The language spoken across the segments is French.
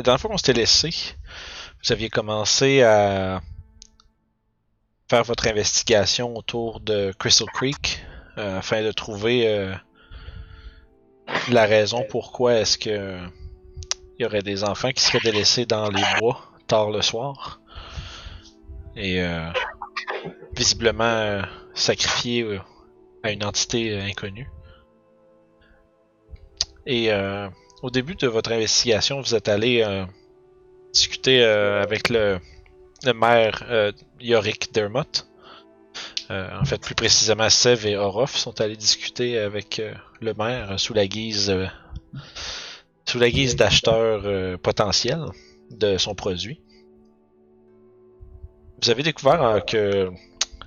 la dernière fois qu'on s'était laissé, vous aviez commencé à faire votre investigation autour de Crystal Creek euh, afin de trouver euh, la raison pourquoi est-ce que il y aurait des enfants qui seraient délaissés dans les bois tard le soir et euh, visiblement euh, sacrifiés à une entité inconnue. Et au début de votre investigation, vous êtes allé euh, discuter euh, avec le, maire euh, Yorick Dermott. Euh, en fait, plus précisément, Sev et Orof sont allés discuter avec le maire sous la guise sous la guise d'acheteur euh, potentiel de son produit. Vous avez découvert que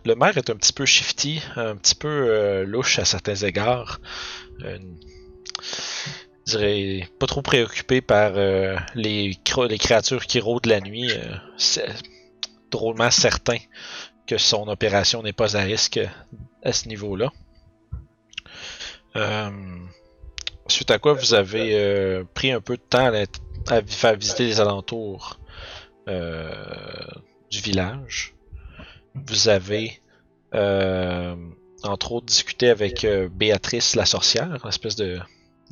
le maire est un petit peu shifty, un petit peu louche à certains égards. Je dirais pas trop préoccupé par euh, les, les créatures qui rôdent la nuit. euh, c'est drôlement certain que son opération n'est pas à risque à ce niveau-là. Euh, suite à quoi vous avez euh, pris un peu de temps à, à faire visiter les alentours euh, du village. Vous avez euh, entre autres discuté avec Béatrice la sorcière, une espèce de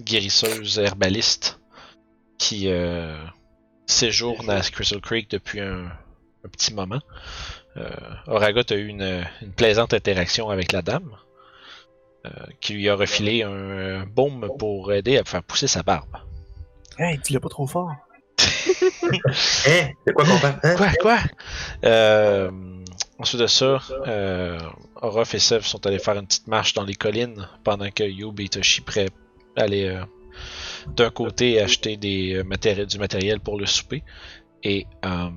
guérisseuse herbaliste qui euh, séjourne à Crystal Creek depuis un, un petit moment. Euh, Oragot a eu une, une plaisante interaction avec la dame, euh, qui lui a refilé un euh, baume pour aider à faire pousser sa barbe. Hey, dis-le pas trop fort. Hein? De quoi qu'on parle? Hein? Quoi, quoi? Euh, ensuite de ça, euh, Orof et Sev sont allés faire une petite marche dans les collines pendant que Youb et Toshi prêts allaient euh, d'un côté acheter euh, du matériel pour le souper et euh,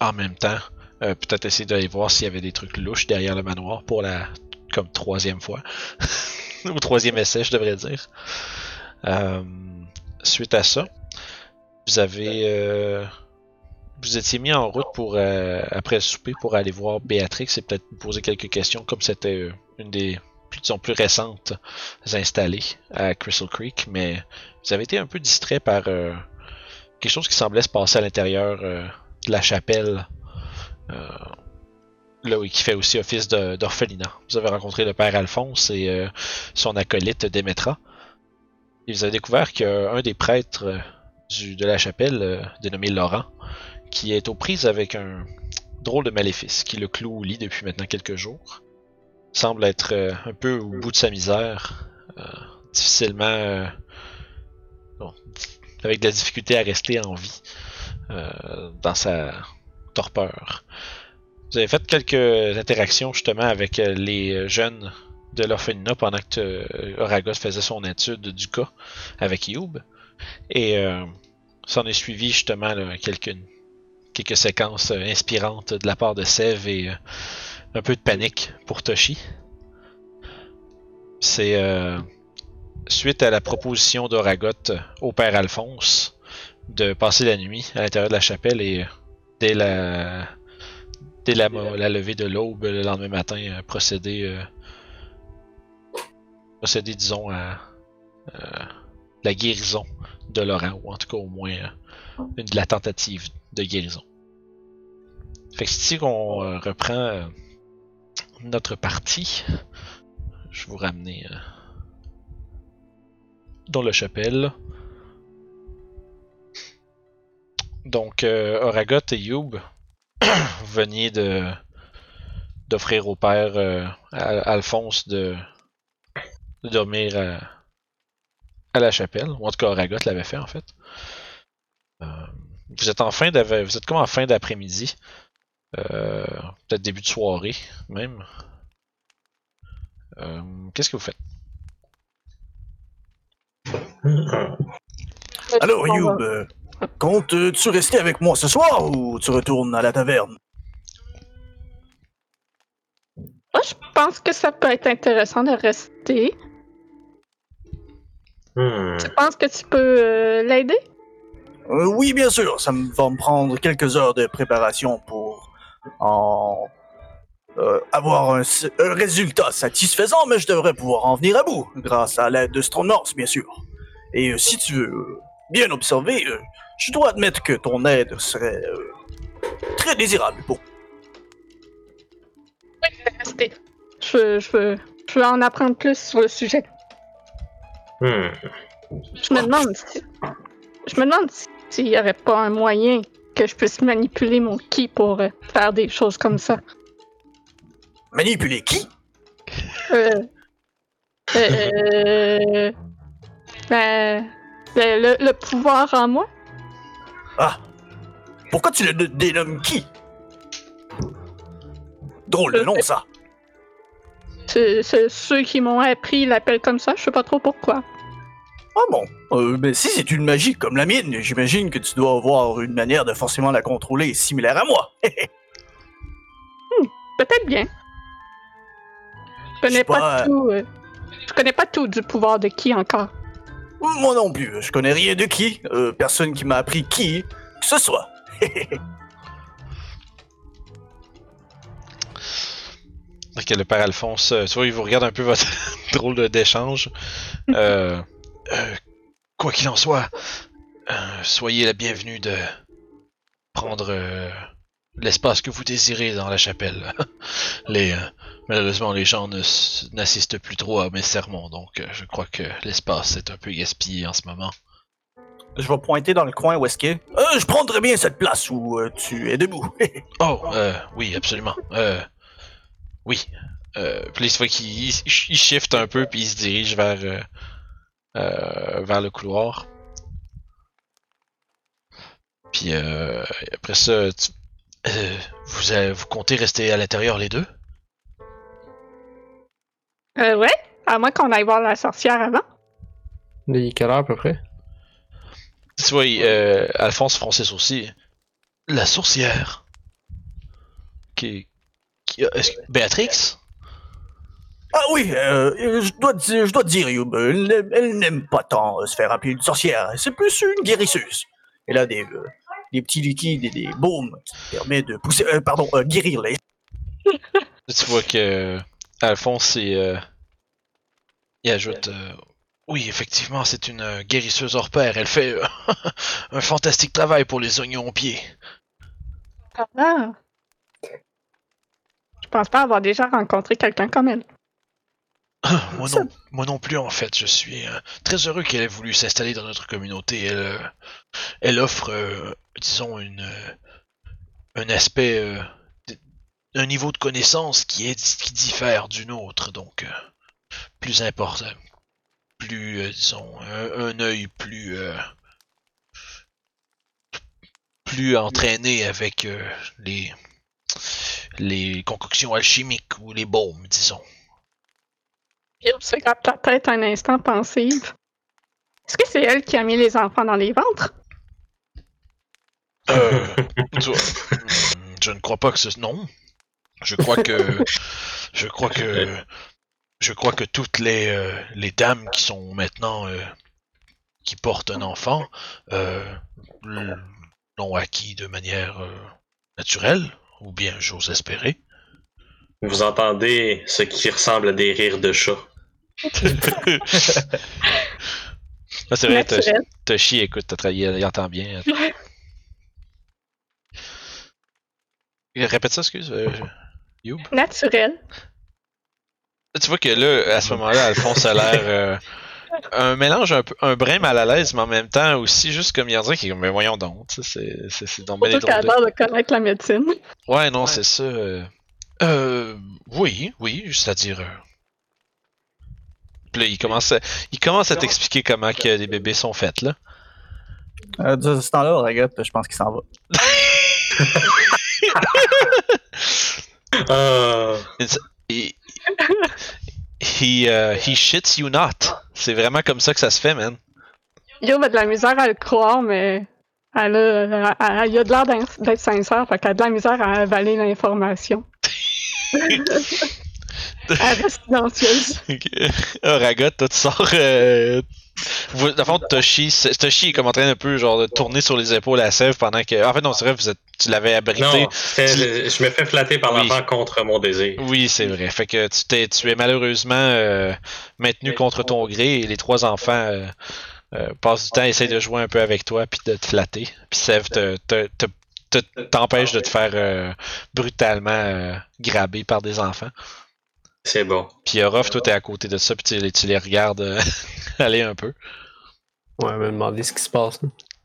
en même temps peut-être essayer d'aller voir s'il y avait des trucs louches derrière le manoir pour la comme troisième fois ou troisième essai je devrais dire. Suite à ça, vous avez vous étiez mis en route pour après le souper pour aller voir Béatrix et peut-être poser quelques questions comme c'était une des plus, disons, plus récentes installées à Crystal Creek, mais vous avez été un peu distrait par euh, quelque chose qui semblait se passer à l'intérieur euh, de la chapelle, euh, là où qui fait aussi office d'orphelinat. Vous avez rencontré le père Alphonse et son acolyte Démétra. Et vous avez découvert qu'un des prêtres de la chapelle, dénommé Laurent, qui est aux prises avec un drôle de maléfice qui le cloue au lit depuis maintenant quelques jours. Semble être euh, un peu au bout de sa misère, euh, difficilement euh, bon, avec de la difficulté à rester en vie dans sa torpeur. Vous avez fait quelques interactions justement avec les jeunes de l'orphelinat pendant que Oragos faisait son étude du cas avec Youb. Et euh, s'en est suivi justement quelques, quelques séquences inspirantes de la part de Sev et un peu de panique pour Toshi. C'est euh, suite à la proposition d'Oragot au père Alphonse de passer la nuit à l'intérieur de la chapelle et dès la dès la, la levée de l'aube le lendemain matin euh, procéder euh, procéder disons à euh, la guérison de Laurent ou en tout cas au moins une de la tentative de guérison. Fait que qu'on euh, reprend notre partie. Je vous ramener euh, dans la chapelle. Donc, euh, Oragot et Youb, veniez de d'offrir au père euh, Al- Alphonse de, dormir à, la chapelle, ou en tout cas Oragot l'avait fait en fait. Euh, vous êtes en fin vous êtes comme en fin d'après-midi, peut-être début de soirée même. Euh, Qu'est-ce que vous faites? Va- Youb, euh, comptes-tu rester avec moi ce soir ou tu retournes à la taverne? Moi, je pense que ça peut être intéressant de rester. Hmm. Tu penses que tu peux euh, l'aider? Euh, oui, bien sûr, ça me va me prendre quelques heures de préparation pour en euh, avoir un, résultat satisfaisant, mais je devrais pouvoir en venir à bout, grâce à l'aide de Strong North, bien sûr. Et euh, si tu veux, euh, bien observé, euh, je dois admettre que ton aide serait euh, très désirable. Bon, Restez. Je veux, je, veux, je veux en apprendre plus sur le sujet. Hmm. Je me demande si. Je me demande si- s'il n'y aurait pas un moyen que je puisse manipuler mon ki pour euh, faire des choses comme ça. manipuler qui? Euh. Euh. ben, le, le- le pouvoir en moi. Ah, pourquoi tu le dé- dénommes qui? Drôle de nom, ça. C'est ceux qui m'ont appris l'appellent comme ça, je sais pas trop pourquoi. Ah bon, euh, ben si c'est une magie comme la mienne, j'imagine que tu dois avoir une manière de forcément la contrôler similaire à moi. Peut-être bien. Je connais pas, pas, euh, tout. euh, je connais pas tout du pouvoir de qui encore. Moi non plus, je connais rien de qui, euh, personne qui m'a appris qui que ce soit. Ok, le père Alphonse, euh, tu vois, il vous regarde un peu votre drôle d'échange. Euh, euh, quoi qu'il en soit, euh, soyez la bienvenue de prendre euh, l'espace que vous désirez dans la chapelle. Les, malheureusement, les gens n'assistent plus trop à mes sermons, donc je crois que l'espace est un peu gaspillé en ce moment. Je vais pointer dans le coin où est-ce. Euh, je prendrais bien cette place où euh, tu es debout. Oh, euh, oui, absolument. Euh, oui. Euh, puis il, il shift un peu, puis il se dirige vers, vers le couloir. Puis euh, après ça, tu- euh, vous, euh, vous comptez rester à l'intérieur les deux? Euh, ouais? À moins qu'on aille voir la sorcière avant. Il est quelle heure à peu près? Tu vois, euh, Alphonse fronçait aussi. La sourcière. Qui, qui Béatrix? Ah oui, euh, je dois te dire, je dois dire, Youb, elle, n'aime- elle n'aime pas tant euh, se faire appeler une sorcière. C'est plus une guérisseuse. Elle a des, euh, des petits liquides et des baumes qui permettent de pousser, euh, pardon, euh, guérir les. Tu vois que Alphonse il, euh, il ajoute euh, Oui, effectivement, c'est une euh, guérisseuse hors pair. Elle fait euh, un fantastique travail pour les oignons aux pieds. Ah. Je pense pas avoir déjà rencontré quelqu'un comme elle. moi, non, moi non plus, en fait. Je suis euh, très heureux qu'elle ait voulu s'installer dans notre communauté. Elle, euh, elle offre, euh, disons, une, un aspect, un niveau de connaissance qui, est, qui diffère du nôtre, donc plus important, plus, disons, un, un œil plus, plus entraîné avec les, les concoctions alchimiques ou les baumes, disons. Il se gratte la tête un instant pensive. Est-ce que c'est elle qui a mis les enfants dans les ventres? Euh, tu je ne crois pas que ce non. Je crois que je crois que je crois que toutes les euh, les dames qui sont maintenant euh, qui portent un enfant euh, l'ont acquis de manière naturelle ou bien j'ose espérer. Vous entendez ce qui ressemble à des rires de chat. Ah, c'est vrai, Toshi, écoute, t'as travaillé, il entend bien. Répète ça, excuse. euh, Youb. Naturel. Tu vois que là, à ce moment-là, Alphonse a l'air euh, un mélange un peu un brin mal à l'aise, mais en même temps aussi juste comme il dit qui est comme mais voyons donc, c'est c'est c'est donc bien Surtout qu'elle a l'air de connaître la médecine. de- Ouais, non, c'est ça. Euh, euh, oui, oui, c'est-à-dire. euh, Puis là, il commence à, il commence à t'expliquer comment que les bébés sont faits là. Euh, de ce temps-là, regarde, je pense qu'il s'en va. Ah, He, he, uh, he shits you not. C'est vraiment comme ça que ça se fait, man. Yo a de la misère à le croire, mais elle a, elle a- elle a de l'air d'être sincère, fait qu'elle a de la misère à avaler l'information. reste silencieuse. Ok. Ah, Ragot, toi, tu sors. Euh... Vous, dans le fond, Toshi, est comme en train un peu genre de tourner sur les épaules à Sèvres pendant que. En fait, non, c'est vrai, vous êtes, tu l'avais abrité. non, je me fais flatter par Oui. l'enfant contre mon désir. Oui, c'est vrai. Fait que tu, t'es, tu es malheureusement euh, maintenu contre ton gré et les trois enfants euh, euh, passe du temps, essaye de jouer un peu avec toi puis de te flatter. Puis te, te- te- t'empêche de te faire euh, brutalement euh, graber par des enfants. C'est bon. Puis Orof, toi t'es à côté de ça puis tu, les- tu les regardes euh, aller un peu. Ouais, me demander ce qui se passe.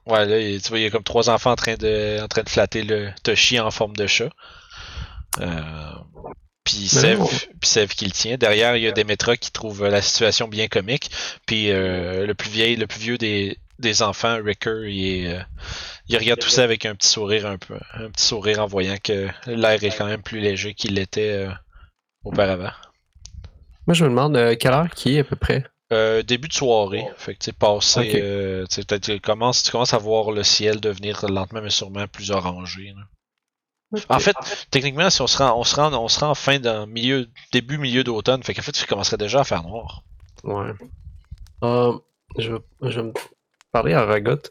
Ouais, là, il- tu vois, il y a comme trois enfants en train de, en train de flatter le Toshi en forme de chat. Euh, puis Sev, qui le tient. Derrière, il y a Demetra qui trouve la situation bien comique. Puis euh, le plus vieil, le plus vieux des, des enfants, Ricker, il, est, euh, il regarde tout ça avec un petit sourire un peu, un petit sourire en voyant que l'air est quand même plus léger qu'il l'était euh, auparavant. Moi, je me demande euh, quelle heure qui est à peu près? Euh, début de soirée, fait que tu sais, passé, Ok. euh, tu commences, tu commences à voir le ciel devenir lentement mais sûrement plus orangé. En fait, techniquement, si on se rend, on se rend, on se rend en fin d'un milieu, début milieu d'automne, fait qu'en fait, tu commencerais déjà à faire noir. Ouais. Euh, je, vais- je parler à Ragot.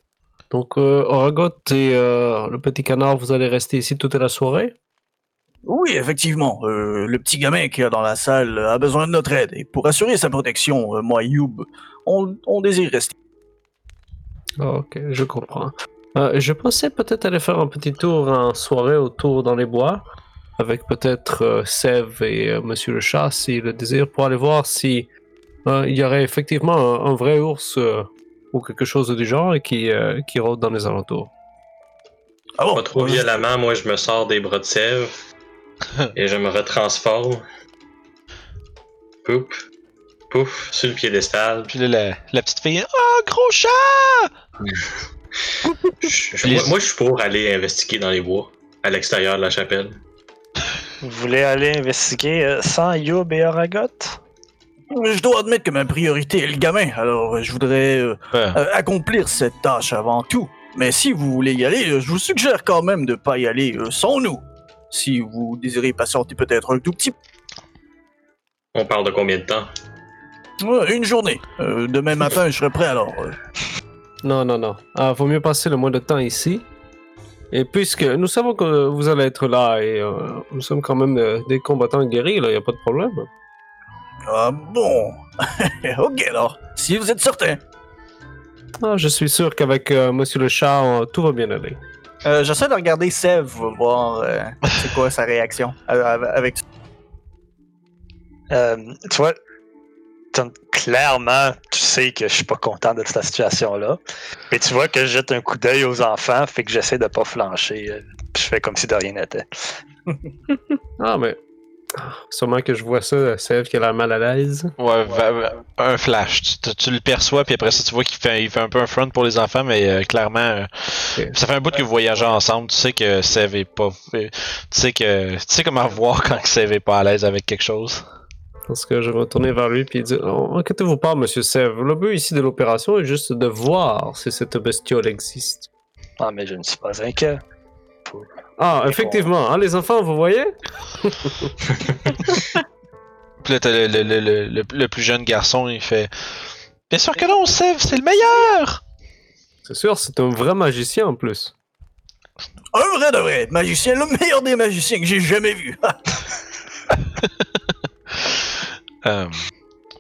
Donc, euh, Ragot et euh, le petit canard, vous allez rester ici toute la soirée? Oui, effectivement. euh, le petit gamin qui est dans la salle a besoin de notre aide. Et pour assurer sa protection, euh, moi et Youb, on, on désire rester. Ah, Ok, je comprends. Je pensais peut-être aller faire un petit tour en soirée autour dans les bois, avec peut-être Sev et Monsieur le Chat, si le désir, pour aller voir si il y aurait effectivement un, un vrai ours ou quelque chose du genre qui, euh, qui rôde dans les alentours. Ah bon? Pas trop violemment, moi je me sors des bras de sève et je me retransforme. Pouf. Pouf, sur le piédestal. Puis là, la, la petite fille, oh gros chat! Je- je- moi, moi, je suis pour aller investiguer dans les bois, à l'extérieur de la chapelle. Vous voulez aller investiguer euh, sans Youb et Aragot? Je dois admettre que ma priorité est le gamin, alors je voudrais euh, Euh, euh, accomplir cette tâche avant tout. Mais si vous voulez y aller, je vous suggère quand même de pas y aller euh, sans nous. Si vous désirez patienter peut-être un tout petit On parle de combien de temps? Ouais, une journée. Euh, demain matin, je serai prêt alors. euh. Non, non, non. Ah, vaut mieux passer le moins de temps ici. Et puisque nous savons que vous allez être là et euh, nous sommes quand même des combattants guéris, là, il a pas de problème. Ah bon? ok alors. Si vous êtes certain. Ah, je suis sûr qu'avec euh, Monsieur le Chat, euh, tout va bien aller. Euh, J'essaie de regarder Sev, voir euh, c'est quoi sa réaction avec. Euh, tu vois, clairement, tu sais que je suis pas content de cette situation-là. Mais tu vois que je jette un coup d'œil aux enfants, fait que j'essaie de pas flancher. je fais comme si de rien n'était. Ah, mais. Sûrement que je vois ça, Sèvres qui a l'air mal à l'aise. ouais, un flash. Tu, tu- tu le perçois, puis après ça, tu vois qu'il fait, il fait un peu un front pour les enfants, mais euh, clairement, euh, ça fait un bout que vous voyagez ensemble. Tu sais que Sev est pas. euh, Tu sais que. Tu sais comment voir quand Sev est pas à l'aise avec quelque chose. Parce que je vais me tourner vers lui et dire oh, Inquiétez-vous pas, Monsieur Sèvres. Le but ici de l'opération est juste de voir si cette bestiole existe. Ah, mais je ne suis pas inquiet. Ah, effectivement, hein, les enfants, vous voyez Puis là, t'as le, le, le, le, le- le plus jeune garçon, il fait. Bien sûr que non, Sev, c'est le meilleur! C'est sûr, c'est un vrai magicien en plus. Un vrai de vrai magicien, le meilleur des magiciens que j'ai jamais vu. Euh,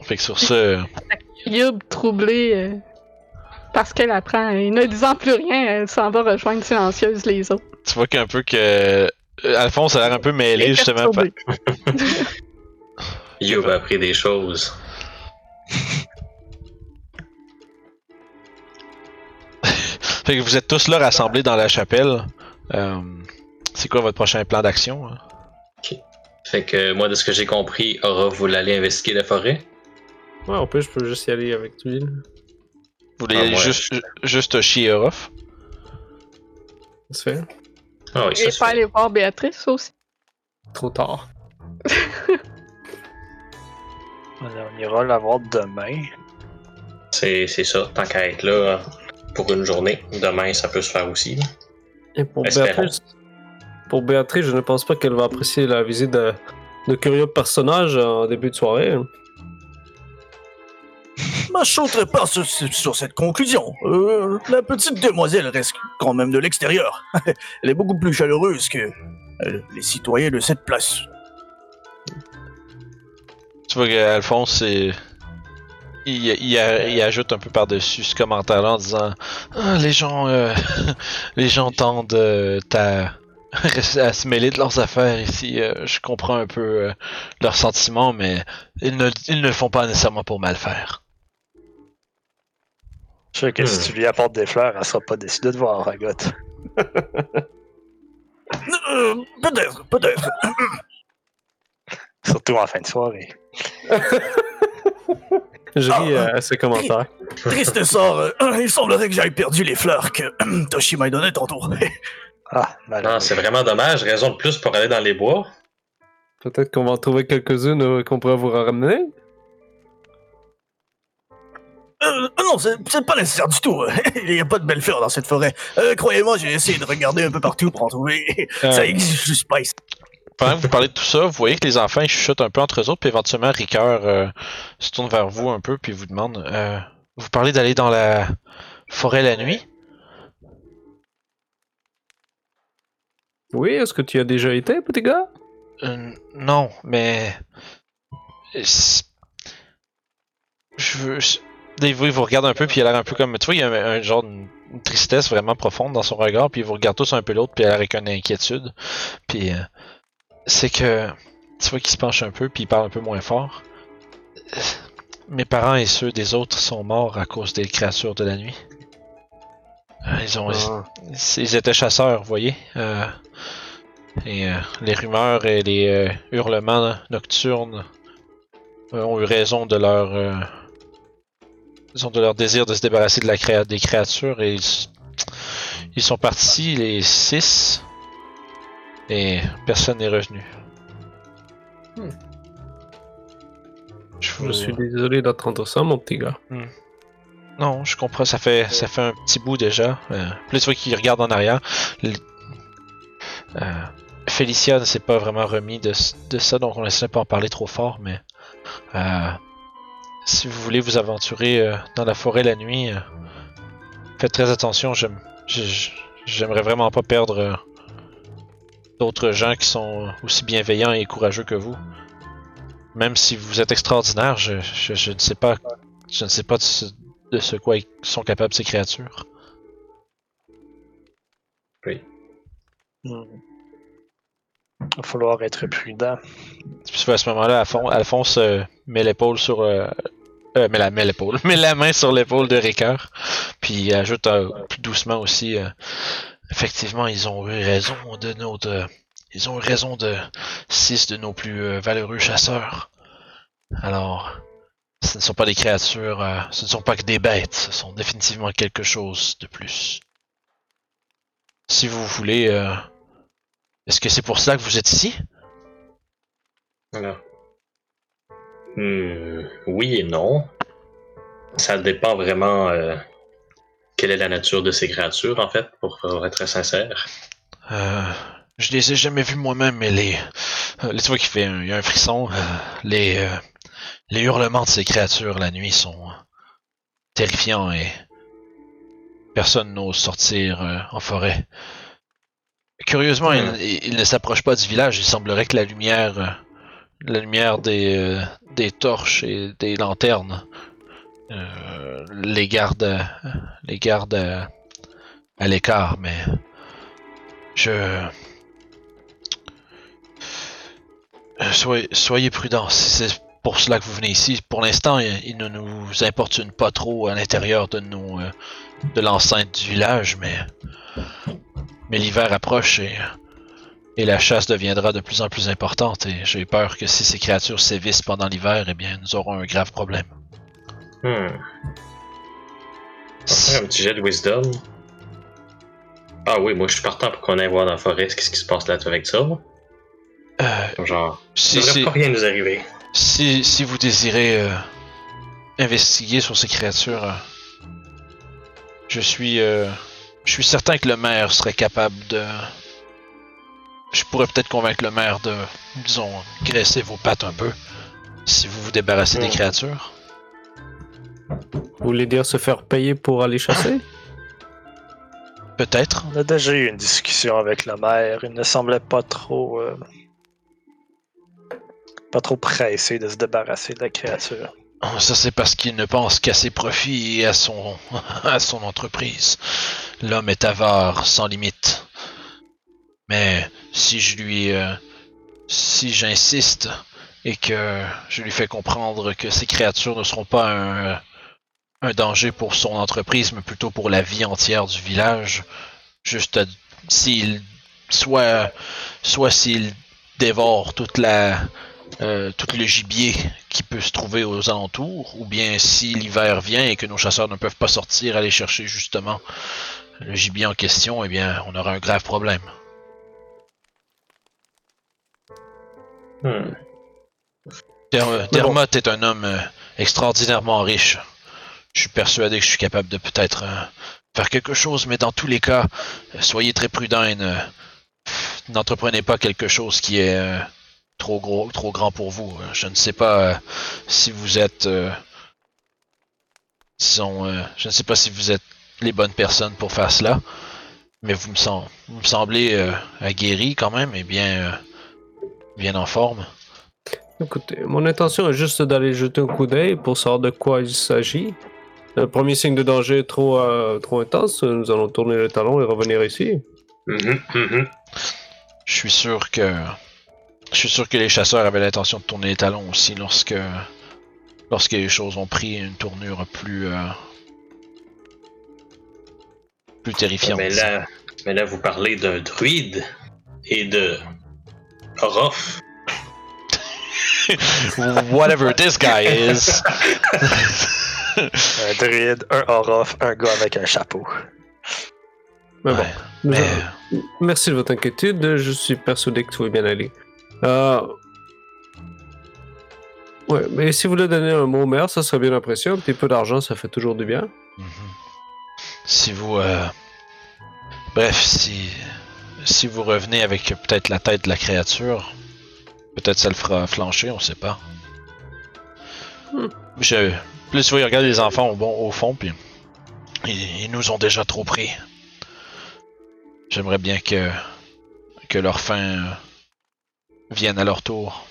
fait que sur ce. Youb, troublée euh, parce qu'elle apprend et ne disant plus rien, elle s'en va rejoindre silencieuse les autres. Tu vois qu'un peu que. euh, Alphonse a l'air un peu mêlé, justement. Youb a appris des choses. Fait que vous êtes tous là rassemblés dans la chapelle. Euh, c'est quoi votre prochain plan d'action? hein? Fait que moi, de ce que j'ai compris, Aura voulait aller investiguer la forêt? Ouais, en plus, je peux juste y aller avec lui. Vous voulez Ah, aller juste, juste chier Orof? Ça se fait Ah oui, pas fait. aller voir Béatrice aussi. trop tard. On ira la voir demain. C'est c'est ça, tant qu'à être là pour une journée. Demain, ça peut se faire aussi. là. Et pour Espérons. Béatrice, pour Béatrice, je ne pense pas qu'elle va apprécier la visite de, de curieux personnages en début de soirée. Je sauterai pas sur, cette conclusion. Euh, la petite demoiselle reste quand même de l'extérieur. Elle est beaucoup plus chaleureuse que euh, les citoyens de cette place. Tu vois qu'Alphonse, il, il il ajoute un peu par-dessus ce commentaire-là en disant Ah, les gens euh, les gens tendent à, se mêler de leurs affaires ici. Je comprends un peu leurs sentiments, mais ils ne, ils ne le font pas nécessairement pour mal faire. Je sais que Hmm. si tu lui apportes des fleurs, elle sera pas déçue de te voir, Ragotte. Euh, peut-être, peut-être. Surtout en fin de soirée. Je ris Ah, euh, à ces commentaires. Triste sort, euh, il semblerait que j'aille perdu les fleurs que Toshi m'a données tantôt. Ah, malheureux. Non, c'est vraiment dommage. Raison de plus pour aller dans les bois. Peut-être qu'on va en trouver quelques-unes euh, qu'on pourrait vous ramener. Euh, non, c'est pas nécessaire du tout. Il n'y a pas de belles fleurs dans cette forêt. Euh, Croyez-moi, j'ai essayé de regarder un peu partout pour en trouver. Euh, Ça existe juste pas ici. Pendant que vous parlez de tout ça, vous voyez que les enfants ils chuchotent un peu entre eux autres, puis éventuellement Ricœur euh, se tourne vers vous un peu, puis vous demande euh, Vous parlez d'aller dans la forêt la nuit? Oui, est-ce que tu y as déjà été, petit gars? Euh, Non, mais. Je veux. Je- Dave, il vous regarde un peu, puis il a l'air un peu comme. Tu vois, il y a un, un genre de tristesse vraiment profonde dans son regard, puis il vous regarde tous un peu l'autre, puis il a l'air avec une inquiétude. Puis. euh, c'est que. Tu vois qu'il se penche un peu, puis il parle un peu moins fort. Mes parents et ceux des autres sont morts à cause des créatures de la nuit. Euh, Ils ont. Ah. Ils étaient chasseurs, vous voyez. Euh, et euh, les rumeurs et les hurlements nocturnes ont eu raison de leur, ils ont de leur désir de se débarrasser de la créa- des créatures et ils, ils sont partis les six et personne n'est revenu. Hmm. Je, suis désolé d'entendre ça, mon petit gars. Non, je comprends, ça fait ça fait un petit bout déjà. Euh, là, tu vois qu'il regarde en arrière. Le- Euh, Félicia ne s'est pas vraiment remis de, de ça, donc on essaie de pas en parler trop fort, mais euh, si vous voulez vous aventurer euh, dans la forêt la nuit, euh, faites très attention. J'aime, j'ai- j'aimerais vraiment pas perdre euh, d'autres gens qui sont aussi bienveillants et courageux que vous. Même si vous êtes extraordinaire, je, je- je ne sais pas, je ne sais pas de ce, de ce quoi ils sont capables ces créatures. Hmm. Il va falloir être prudent. Puis à ce moment-là, Alphon- Alphonse euh, met l'épaule sur. Euh, euh, met, la, met l'épaule. Met la main sur l'épaule de Ricœur. Puis ajoute euh, plus doucement aussi. effectivement, ils ont eu raison de notre. ils ont eu raison de six de nos plus valeureux chasseurs. Alors, ce ne sont pas des créatures, ce ne sont pas que des bêtes, ce sont définitivement quelque chose de plus. Si vous voulez, est-ce que c'est pour cela que vous êtes ici? Voilà. Hmm, oui et non. Ça dépend vraiment euh, quelle est la nature de ces créatures, en fait, pour être très sincère. Euh, je les ai jamais vus moi-même, mais les. euh, tu vois qu'il fait un, y a un frisson. euh, les, euh, les hurlements de ces créatures la nuit sont terrifiants et personne n'ose sortir en forêt. Curieusement, ils, ils ne s'approchent pas du village. Il semblerait que la lumière, euh, la lumière des, euh, des torches et des lanternes euh, les garde, à- les garde à, à l'écart, mais je. Soyez, soyez prudents, c'est pour cela que vous venez ici. Pour l'instant, il, il ne nous importune pas trop à l'intérieur de nos, de l'enceinte du village, mais, mais l'hiver approche et, et la chasse deviendra de plus en plus importante. Et j'ai peur que si ces créatures sévissent pendant l'hiver, eh bien, nous aurons un grave problème. Hmm. Un petit jet de wisdom. Ah oui, moi je suis partant pour qu'on aille voir dans la forêt ce qui se passe là avec ça. Euh, Genre, si, devrait si- pas rien nous arriver. Si, si vous désirez euh, investiguer sur ces créatures, euh, je suis, euh, je suis certain que le maire serait capable de. Je pourrais peut-être convaincre le maire de, disons, graisser vos pattes un peu, si vous vous débarrassez des Hmm. créatures. Vous voulez dire se faire payer pour aller chasser? Peut-être. On a déjà eu une discussion avec le maire. Il ne semblait pas trop. euh, pas trop pressé de se débarrasser de la créature. Ça, c'est parce qu'il ne pense qu'à ses profits et à son, à son entreprise. L'homme est avare, sans limite. Mais si je lui, euh, si j'insiste et que je lui fais comprendre que ces créatures ne seront pas un, danger pour son entreprise, mais plutôt pour la vie entière du village, juste s'il, soit, soit s'il dévore toute la, euh, tout le gibier qui peut se trouver aux alentours, ou bien si l'hiver vient et que nos chasseurs ne peuvent pas sortir aller chercher justement le gibier en question, eh bien, on aura un grave problème. Hmm. Dermot est un homme euh, extraordinairement riche. Je suis persuadé que je suis capable de peut-être euh, faire quelque chose, mais dans tous les cas, euh, soyez très prudents et ne- n'entreprenez pas quelque chose qui est euh, trop gros, trop grand pour vous. Je ne sais pas euh, si vous êtes, disons, je ne sais pas si vous êtes les bonnes personnes pour faire cela, mais vous me, sem- vous me semblez euh, aguerri quand même et bien, euh, bien en forme. Écoutez, mon intention est juste d'aller jeter un coup d'œil pour savoir de quoi il s'agit. Le premier signe de danger est trop, euh, trop intense, nous allons tourner le talon et revenir ici. Mhm, mhm. Je suis sûr que. Je suis sûr que les chasseurs avaient l'intention de tourner les talons aussi lorsque. Lorsque les choses ont pris une tournure plus. euh, plus terrifiante. Mais là, mais là, vous parlez d'un druide et de Orof. Whatever this guy is. Un druide, un Orof, un gars avec un chapeau. Mais bon, Ouais, mais. merci de votre inquiétude, je suis persuadé que tout va bien aller. Euh... Ouais, mais si vous voulez donner un mot au maire, ça serait bien apprécié. Un petit peu d'argent, ça fait toujours du bien. Mhm. Si vous. euh, Bref, si. Si vous revenez avec peut-être la tête de la créature, peut-être ça le fera flancher, on sait pas. Hmm. Je. Plus vous regardez les enfants au, bon, au fond, puis. Ils, ils nous ont déjà trop pris. J'aimerais bien que. que leur fin. euh, vienne à leur tour.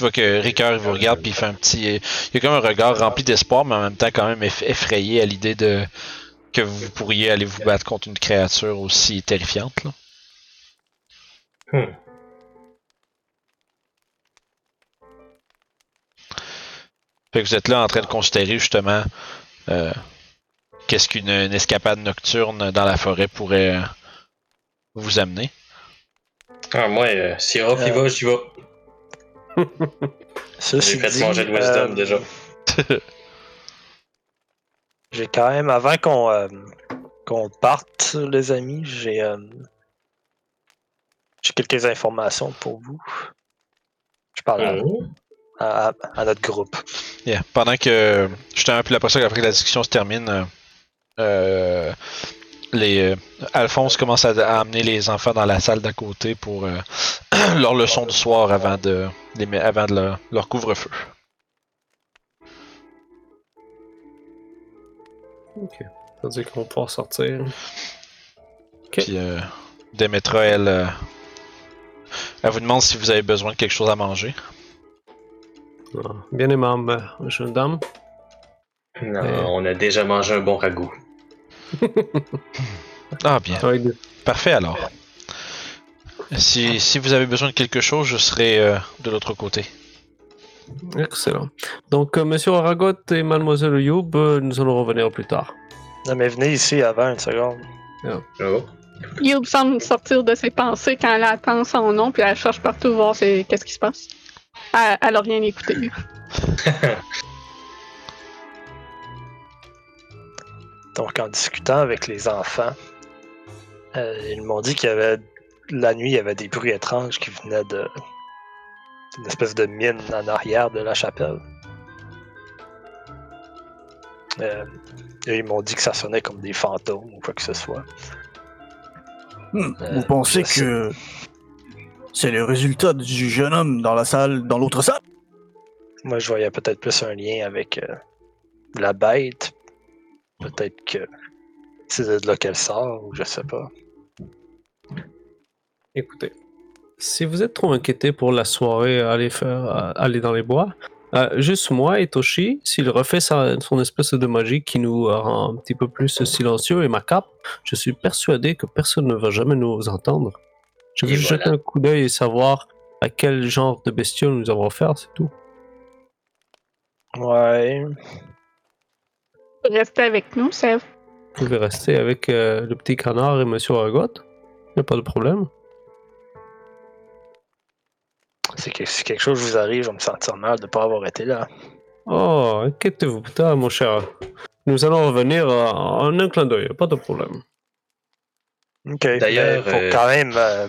Tu vois que Ricoeur il vous regarde puis il fait un petit. Il y a comme un regard rempli d'espoir, mais en même temps quand même eff- effrayé à l'idée de que vous pourriez aller vous battre contre une créature aussi terrifiante. Là. Hmm. Fait que vous êtes là en train de considérer justement euh, qu'est-ce qu'une une escapade nocturne dans la forêt pourrait euh, vous amener. Ah, moi, euh, si Orof y Euh, va, j'y vais. J'ai fait dit, manger de wisdom euh, déjà. J'ai quand même, avant qu'on euh, qu'on parte, les amis, j'ai euh, j'ai quelques informations pour vous. Je parle à- Oh. à, à- à notre groupe. Yeah. Pendant que justement, puis après ça, après que la discussion se termine, les euh, Alphonse commence à, à amener les enfants dans la salle d'à côté pour euh, leur leçon du soir avant de les met- avant de leur, leur couvre-feu. Ok. Ça veut dire qu'on va pouvoir sortir. Puis euh, Demetra, elle, euh, elle vous demande si vous avez besoin de quelque chose à manger. Ah, Bien aimable, jeune dame. Non, on a déjà mangé un bon ragoût. Ah bien, parfait alors. Si, si vous avez besoin de quelque chose, je serai euh, de l'autre côté. Excellent. Donc, euh, Monsieur Aragot et Mademoiselle Youb, euh, nous allons revenir plus tard. Non, mais venez ici avant une seconde. Oh. Youb semble sortir de ses pensées quand elle attend son nom, puis elle cherche partout voir c'est- qu'est-ce qui se passe. Elle, elle a rien écouté. Donc, en discutant avec les enfants, euh, ils m'ont dit qu'il y avait la nuit, il y avait des bruits étranges qui venaient de d'une espèce de mine en arrière de la chapelle. Euh, et ils m'ont dit que ça sonnait comme des fantômes ou quoi que ce soit. Hmm, Euh, Vous pensez que c'est le résultat du jeune homme dans la salle, dans l'autre salle? Moi, je voyais peut-être plus un lien avec euh, la bête. Peut-être que c'est de là qu'elle sort, ou je sais pas. Écoutez, si vous êtes trop inquiété pour la soirée, faire, euh, dans les bois. euh, juste moi et Toshi, s'il refait sa- son espèce de magie qui nous rend un petit peu plus silencieux et ma cape, je suis persuadé que personne ne va jamais nous entendre. Je vais voilà. jeter un coup d'œil et savoir à quel genre de bestiole nous avons affaire, c'est tout. Ouais. Restez avec nous, Sève. Vous pouvez rester avec euh, le petit canard et Monsieur Argot. Il n'y a pas de problème. C'est que si quelque chose vous arrive, je vais me sentir mal de ne pas avoir été là. Oh, inquiétez-vous pas, mon cher. Nous allons revenir euh, en un clin d'œil, pas de problème. Ok. D'ailleurs, faut euh, quand même. euh,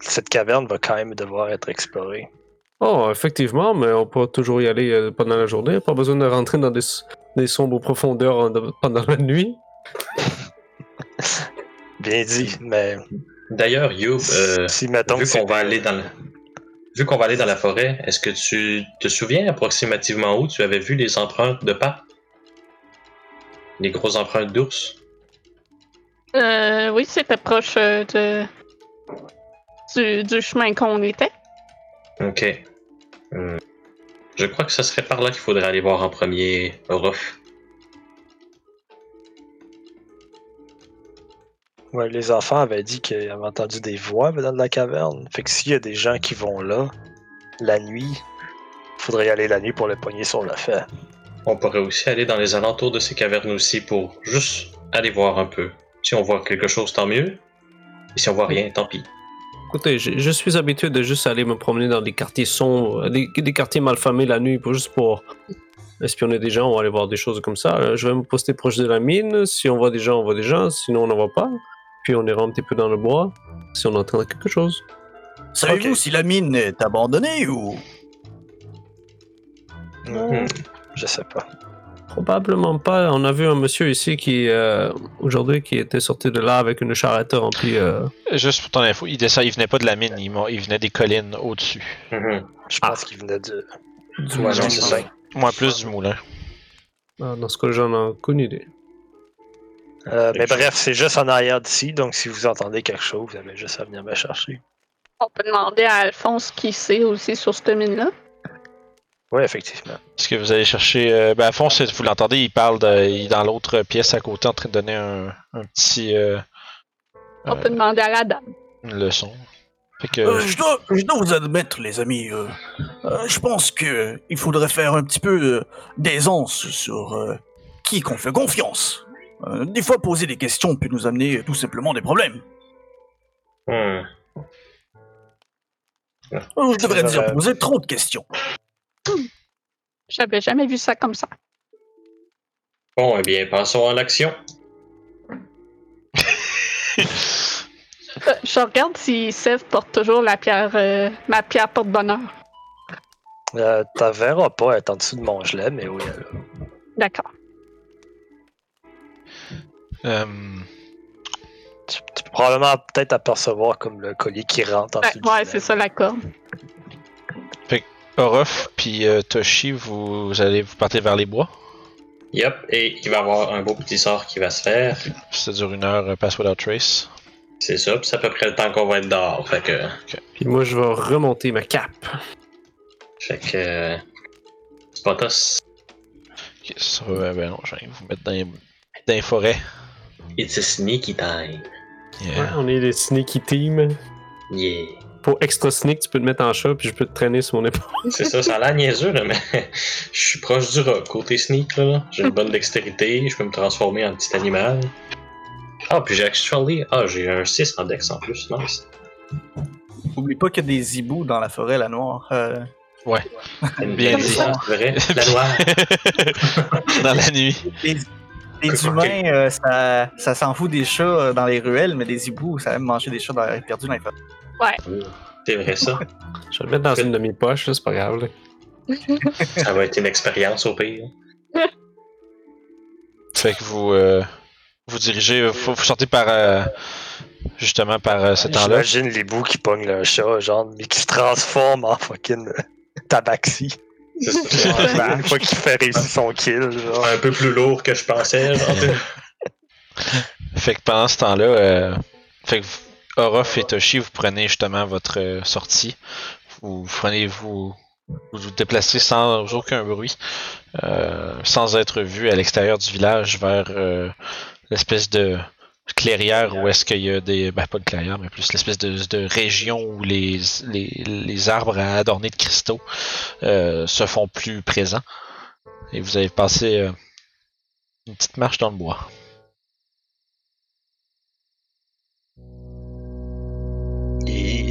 cette caverne va quand même devoir être explorée. Oh, effectivement, mais on peut toujours y aller pendant la journée. Pas besoin de rentrer dans des, des sombres profondeurs en- pendant la nuit. Bien dit, mais D'ailleurs, Youb, euh, si mettons vu qu'on va aller dans le- vu qu'on va aller dans la forêt, est-ce que tu te souviens approximativement où tu avais vu les empreintes de pas? Les grosses empreintes d'ours? Euh, oui, c'était proche euh, de... du, du chemin qu'on était. Ok. Hmm. Je crois que ce serait par là qu'il faudrait aller voir en premier Ruff. Ouais, les enfants avaient dit qu'ils avaient entendu des voix dans la caverne. Fait que s'il y a des gens qui vont là, la nuit, faudrait y aller la nuit pour le pogner sur le fait. On pourrait aussi aller dans les alentours de ces cavernes aussi pour juste aller voir un peu. Si on voit quelque chose, tant mieux. Et si on voit rien, tant pis. Écoutez, je, je suis habitué de juste aller me promener dans des quartiers sombres, des, des quartiers malfamés la nuit, pour, juste pour espionner des gens ou aller voir des choses comme ça. Euh, Je vais me poster proche de la mine. Si on voit des gens, on voit des gens. Sinon, on n'en voit pas. Puis on ira un petit peu dans le bois si on entend quelque chose. Savez-vous Ok. si la mine est abandonnée ou? Hmm. Je sais pas. Probablement pas. On a vu un monsieur ici qui, euh, aujourd'hui, qui était sorti de là avec une charrette remplie. euh, Juste pour ton info, il, descend, il venait pas de la mine, il, venait des collines au-dessus. Mhm. Je pense qu'il venait de. du moulin. non, c'est ça. Moi, plus du moulin. Ah, Dans ce cas, j'en ai aucune idée. Euh, mais bref, c'est juste en arrière d'ici, donc si vous entendez quelque chose, vous avez juste à venir me chercher. On peut demander à Alphonse qui sait aussi sur cette mine-là. Oui, effectivement. Est-ce que vous allez chercher. Euh, ben, à fond, c'est- vous l'entendez, il parle de, il est dans l'autre pièce à côté en train de donner un, un petit. euh, On euh, peut demander à la dame. une leçon. Fait que. Euh, je, dois, je dois vous admettre, les amis, euh, euh, je pense que il faudrait faire un petit peu euh, d'aisance sur euh, qui qu'on fait confiance. Euh, des fois, poser des questions peut nous amener tout simplement des problèmes. Hmm. Euh, je devrais dire poser trop de questions. J'avais jamais vu ça comme ça. Bon, eh bien, passons à l'action. Euh, Je regarde si Sève porte toujours la pierre, euh, ma pierre porte-bonheur. Euh, T'en verras pas être en dessous de mon gelé, mais oui. elle- D'accord. euh, Tu, tu peux probablement peut-être apercevoir comme le collier qui rentre en Ouais, dessous du ouais, c'est ça la corde. Orof puis euh, Toshi, vous, vous allez vous partez vers les bois? Yep, et il va y avoir un beau petit sort qui va se faire. Ça dure une heure, euh, Pass Without Trace. C'est ça, puis c'est à peu près le temps qu'on va être dehors. Fait que. Puis moi, je vais remonter ma cape. Fait que. euh, Spotos, Ok, ça va, ben non, je vais vous mettre dans les, dans les forêts. it's a sneaky time. Yeah. Ouais, on est les sneaky team. Yeah. Pour extra sneak, tu peux te mettre en chat, puis je peux te traîner sur mon épaule. C'est ça, ça a l'air niaiseux, là, mais je suis proche du rock. Côté sneak, là, j'ai une bonne dextérité, je peux me transformer en petit animal. Ah, puis j'ai actually. Ah, j'ai un 6 en dex en plus, nice. Oublie pas qu'il y a des hiboux dans la forêt, la noire. Euh, Bien dit. C'est vrai, la noire. dans la nuit. les Ok. humains, euh, ça, ça s'en fout des chats euh, dans les ruelles, mais des hiboux, ça aime manger des chats dans, perdus dans les forêts. C'est vrai, ça. Je vais le mettre dans une de mes poches, là, c'est pas grave. là. Ça va être une expérience au pire. Fait que vous euh, vous dirigez, vous, vous sortez par euh, justement par euh, ce temps-là. J'imagine les bouts qui pognent le chat, genre, mais qui se transforment en fucking euh, tabaxi. C'est ça. Une fois qu'il fait réussir son kill, genre. Un peu plus lourd que je pensais. Genre. Fait que pendant ce temps-là, euh, fait que vous- Orof et Toshi, vous prenez justement votre euh, sortie. Vous prenez vous vous vous déplacez sans aucun bruit, euh, sans être vu à l'extérieur du village vers euh, l'espèce de clairière où est-ce qu'il y a des. Ben, pas de clairière, mais plus l'espèce de, de région où les, les, les arbres adornés de cristaux euh, se font plus présents. Et vous avez passé euh, une petite marche dans le bois.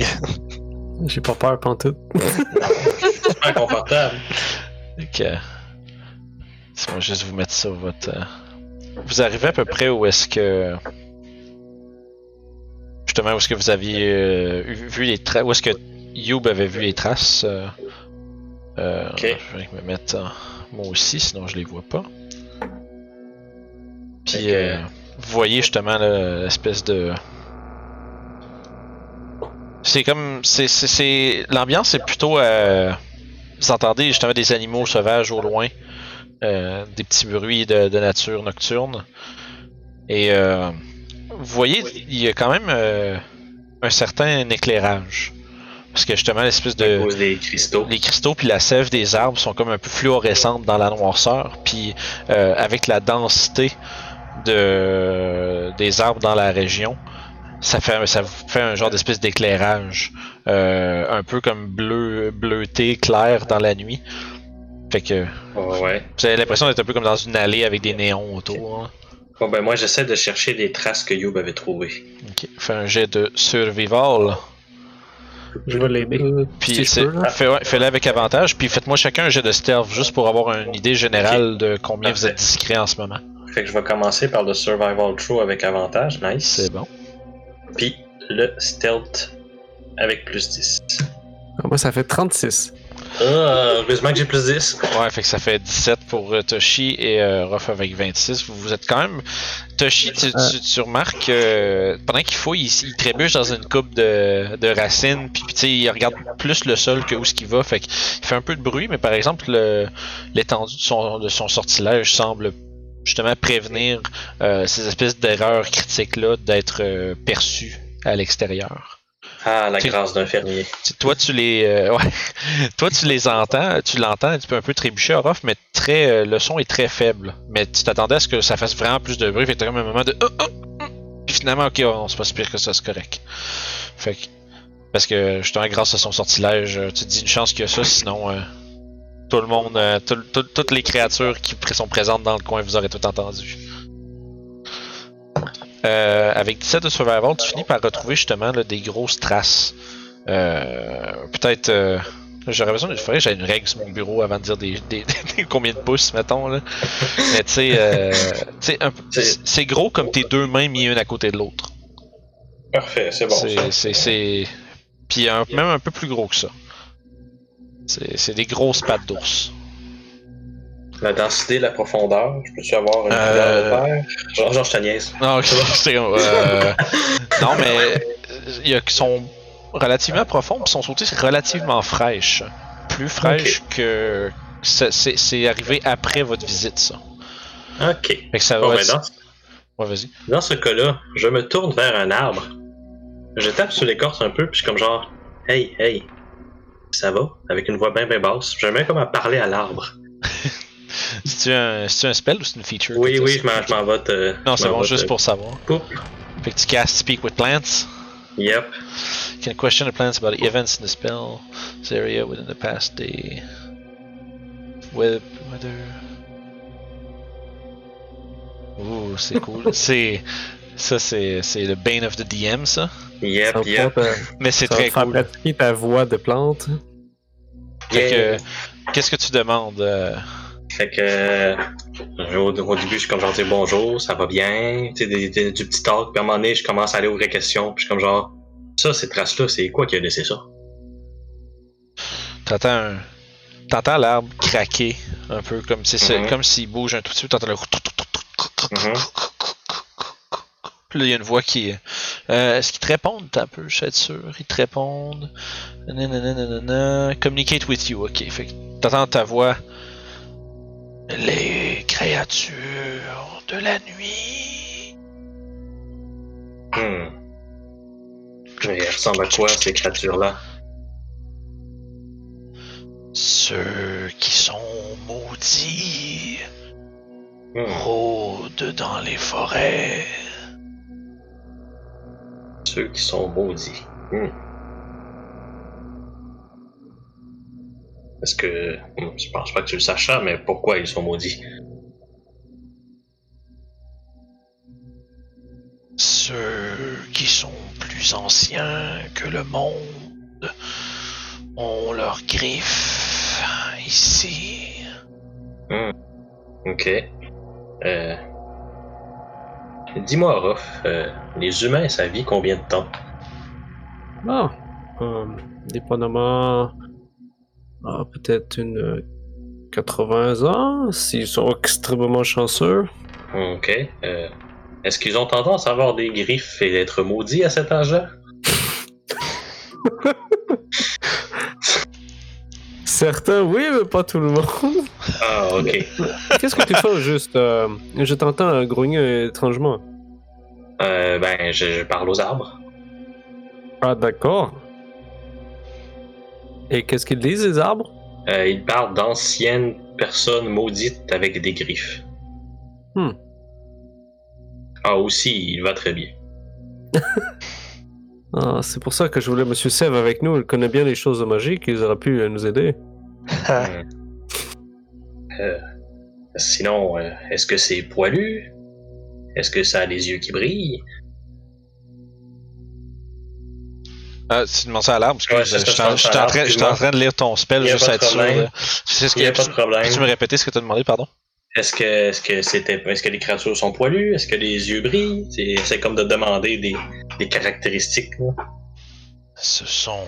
J'ai pas peur pantoute. Super confortable. Donc, euh, si va juste vous mettre ça votre. euh, Vous arrivez à peu près où est-ce que. Justement, où est-ce que vous aviez euh, eu- vu les traces. Où est-ce que Youb avait vu les traces. euh, Ok. Je vais me mettre euh, moi aussi, sinon je les vois pas. Puis, euh, vous voyez justement là, l'espèce de. C'est comme. c'est c'est- L'ambiance est plutôt. euh, vous entendez justement des animaux sauvages au loin, euh, des petits bruits de, de nature nocturne. Et euh, vous voyez, il y a quand même un certain éclairage. Parce que justement, l'espèce de. des cristaux. Les cristaux puis la sève des arbres sont comme un peu fluorescentes dans la noirceur. Puis euh, avec la densité de, des arbres dans la région, ça fait, ça fait un genre d'espèce d'éclairage. euh, un peu comme bleu, bleuté, clair dans la nuit. Fait que ouais. vous avez l'impression d'être un peu comme dans une allée avec des néons autour. hein. Bon, ben moi, j'essaie de chercher les traces que Youb avait trouvées. Ok. Fais un jet de survival. Je vais l'aider. Puis si fais- fais-le avec avantage. Puis faites-moi chacun un jet de stealth juste pour avoir une idée générale de combien vous êtes discret en ce moment. Fait que je vais commencer par le Survival Throw avec avantage. Nice. C'est bon. Puis le Stealth avec plus 10. Ah, Moi, ça fait 36. Ah, heureusement que j'ai plus 10. Ouais, fait que ça fait 17 pour euh, Toshi et euh, Ruff avec 26. Vous, vous êtes quand même. Toshi, tu, tu, tu remarques euh, pendant qu'il fouille, il, il trébuche dans une coupe de, de racines, puis tu sais, il regarde plus le sol que où ce qu'il va. Fait qu'il fait un peu de bruit, mais par exemple, le- l'étendue de son, de son sortilège semble justement prévenir euh, ces espèces d'erreurs critiques-là d'être euh, perçues à l'extérieur. Ah, la grâce d'un fermier. Toi, tu les, euh, ouais. toi, tu les entends, tu l'entends, tu peux un peu trébucher Ruff, mais très, le son est très faible. Mais tu t'attendais à ce que ça fasse vraiment plus de bruit, fait que comme un moment de, oh, oh, oh. puis finalement, ok, oh, c'est pas si pire que ça, c'est correct. Fait que, parce que justement, grâce à son sortilège, tu te dis une chance qu'il y a ça, sinon, tout le monde, euh, tout- tout- toutes les créatures qui sont présentes dans le coin, vous aurez tout entendu. Euh, avec 17 de survival, tu finis par retrouver justement là, des grosses traces. Euh, Peut-être. euh, J'aurais besoin de faire, j'ai une règle sur mon bureau avant de dire des, des- des- combien de pouces, mettons. Là. Mais tu sais, euh, C'est- gros comme tes deux mains mises une à côté de l'autre. Parfait, c'est bon. C'est- Puis un- même un peu plus gros que ça. C'est des grosses pattes d'ours. La densité, la profondeur, je peux-tu avoir une Euh, couleur de verre? Genre, genre, je te niaise. Non, euh, non, mais euh, il y a qui sont relativement profonds, puis sont sautés relativement fraîches. Plus fraîches que c'est- arrivé après votre visite, ça. Ok. Fait que ça va. être- dans, Ouais, vas-y. dans ce cas-là, je me tourne vers un arbre. Je tape sur l'écorce un peu, puis je suis comme genre, hey, hey, ça va? Avec une voix bien, bien basse. J'aimerais comme à parler à l'arbre. C'est-tu un, un spell ou c'est une feature? Oui, oui, je m'en, je m'en vais te. Non, c'est bon, juste te- pour savoir. Fait que tu castes Speak with Plants? Yep. Can question the plants about events in the spell area within the past day. Whether... Ouh, c'est cool. c'est. Ça, c'est, c'est le Bane of the DM, ça. Yep, Ça yep. te- Mais c'est ça va très te cool. pratiquer ta voix de plante. Fait que, qu'est-ce que tu demandes euh, Fait que euh, au, au début, je suis comme genre dire bonjour, ça va bien, tu sais, des- des- du petit talk, puis à un moment donné, je commence à aller aux vraies questions, puis je suis comme genre, ça, ces traces-là, c'est quoi qui a laissé ça? T'entends un. T'entends l'arbre craquer un peu comme Mhm. comme s'il bouge un tout petit peu, t'entends le Mhm. Puis là, il y a une voix qui. Euh, Est-ce qu'ils te répondent un peu, je suis sûr? Ils te répondent. Nananana. Communicate with you, ok. Fait que t'entends ta voix. Les créatures de la nuit. Hmm. Mais elles ressemblent à quoi ces créatures-là? Ceux qui sont maudits Hmm. rôdent dans les forêts. Ceux qui sont maudits. Hmm. Est-ce que. hmm, Je pense pas que tu le saches ça, mais pourquoi ils sont maudits? Ceux qui sont plus anciens que le monde ont leurs griffes ici. Hmm. Ok. Euh... Dis-moi, Ruff, euh, les humains, ça vit combien de temps? Ah, euh, dépendamment. ah, peut-être une euh, 80 ans, s'ils sont extrêmement chanceux. Ok. Euh, Est-ce qu'ils ont tendance à avoir des griffes et d'être maudits à cet âge-là? Certains, oui, mais pas tout le monde. Ah, ok. Qu'est-ce que tu fais au juste euh, Je t'entends grogner étrangement. Euh, ben, je, je parle aux arbres. Ah, d'accord. Et qu'est-ce qu'ils disent, les arbres? Euh, ils parlent d'anciennes personnes maudites avec des griffes. Hmm. Ah, aussi, il va très bien. Ah, c'est pour ça que je voulais Monsieur Sev avec nous. Il connaît bien les choses magiques. Il aurait pu euh, nous aider. Hmm. Euh, sinon, euh, est-ce que c'est poilu? Est-ce que ça a les yeux qui brillent? Ah, tu demandes ça à l'arbre, parce que Ouais, je- c'est ça, j'étais en- je train- en de lire ton spell, Il y a juste pas à de être sûr. problème. de- C'est ce Il n'y a pas de problème. Peux-tu me répéter ce que tu as demandé, pardon? Est-ce que, est-ce que c'était, est-ce que les créatures sont poilues? Est-ce que les yeux brillent? C'est, c'est comme de demander des, des caractéristiques. là. Ce sont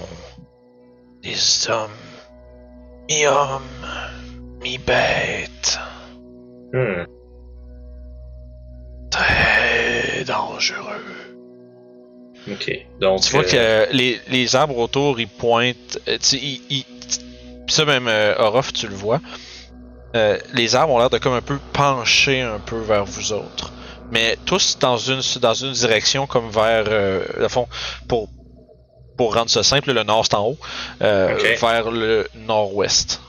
des hommes, mi-hommes, mi-bêtes, Hmm. très dangereux. Ok. Donc. Tu vois euh, que les, les arbres autour, ils pointent. euh, ils, ça, même euh, Orof, tu le vois. Euh, les arbres ont l'air de comme un peu pencher un peu vers vous autres. Mais tous dans une, dans une direction comme vers. Euh, le fond, pour, pour rendre ça simple, le nord c'est en haut. euh. Vers le nord-ouest.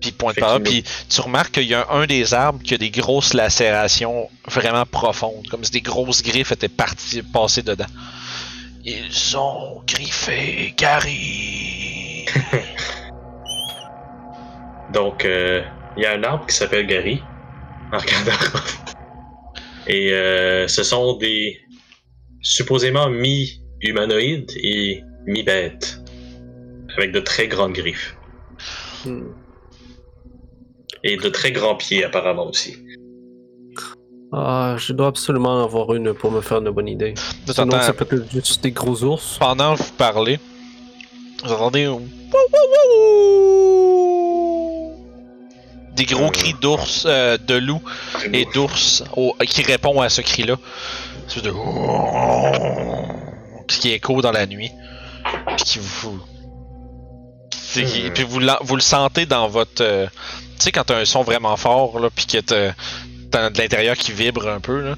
Puis ils pointent par là. Puis tu remarques qu'il y a un des arbres qui a des grosses lacérations vraiment profondes. Comme si des grosses griffes étaient parties, passées dedans. Ils ont griffé Gary. Donc, euh, il y a un arbre qui s'appelle Gary. En regardant. Et euh, ce sont des supposément mi-humanoïdes et mi-bêtes. Avec de très grandes griffes. Hmm. Et de très grands pieds, apparemment aussi. Ah, je dois absolument en avoir une pour me faire une bonne idée. Vous Sinon, entendez- ça peut être juste des gros ours. Pendant que vous parlez, vous entendez des gros Euh. cris d'ours, euh, de loup et d'ours au- qui répond à ce cri-là. C'est de puis qui écho dans la nuit, puis qui vous, Hmm. puis vous, le sentez dans votre, euh, tu sais quand t'as un son vraiment fort là, puis que t'as de l'intérieur qui vibre un peu là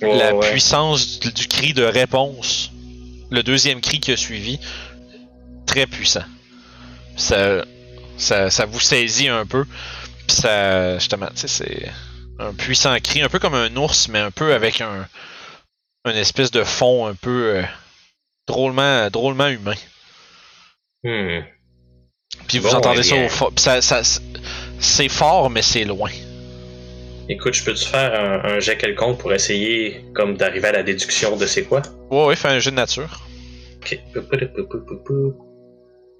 la ouais. puissance du, du cri de réponse, le deuxième cri qui a suivi, très puissant. Ça, ça, ça vous saisit un peu. Puis ça, justement, tu sais, c'est un puissant cri, un peu comme un ours, mais un peu avec un, une espèce de fond un peu euh, drôlement, drôlement humain. Hmm. Puis vous Bon, entendez eh ça bien. au fort. Puis ça, ça- c'est fort, mais c'est loin. Écoute, je peux-tu faire un, un jet quelconque pour essayer comme d'arriver à la déduction de c'est quoi? Ouais, ouais, fais un jeu de nature. Ok.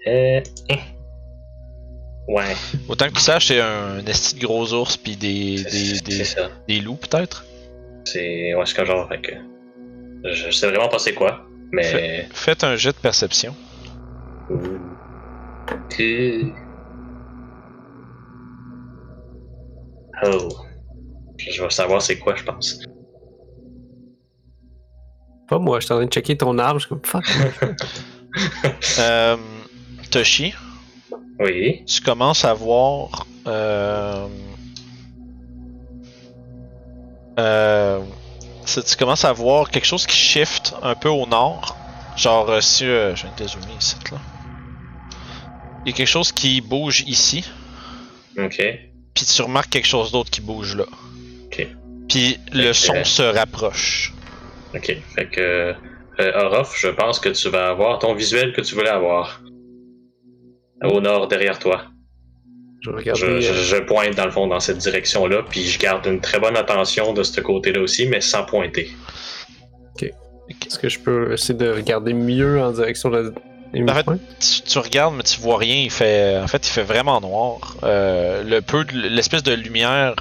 Euh. hein. Ouais, Autant que tu saches, c'est un, esti de gros ours, puis des, des, des, loups peut-être. C'est. Ouais, c'est comme genre. Fait que... Je, je sais vraiment pas c'est quoi, mais. Faites un jet de perception. Que- Oh. Je je vais savoir c'est quoi, je pense. Pas moi, je suis en train de checker ton arbre. Je suis comme fuck. Euh, Toshi, Oui. tu commences à voir. Euh, euh, tu commences à voir quelque chose qui shift un peu au nord. Genre, si. euh, je viens de dézoomer ici, là. Il y a quelque chose qui bouge ici, Ok. puis tu remarques quelque chose d'autre qui bouge là. Ok. Puis le son se rapproche. Ok. Fait que. Euh, Orof, je pense que tu vas avoir ton visuel que tu voulais avoir. Au nord, derrière toi. Je regarde. Je, je- je pointe dans le fond dans cette direction-là, puis je garde une très bonne attention de ce côté-là aussi, mais sans pointer. Est-ce que je peux essayer de regarder mieux en direction de la. En fait, tu, tu regardes, mais tu vois rien. Il fait, en fait, il fait vraiment noir. Euh, le peu, l'espèce de lumière,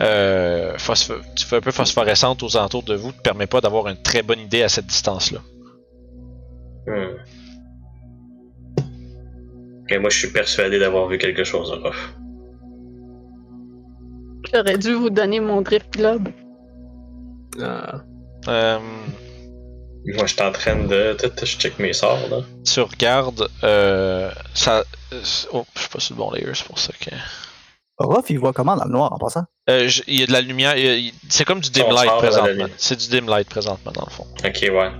euh, phosphor- tu fais un peu phosphorescente aux alentours de vous, te permet pas d'avoir une très bonne idée à cette distance-là. Hmm. Et moi, je suis persuadé d'avoir vu quelque chose, Orof. J'aurais dû vous donner mon drift globe. Ah, Euh, Moi, je suis en train de. Je check mes sorts, là. tu regardes, euh, ça, euh, oh, je suis pas sur le bon layer, c'est pour ça que. Ruff, il voit comment dans le noir en passant? Euh, il y a de la lumière, a- c'est comme du dim light présentement. C'est du dim light présentement dans le fond. Ok, ouais.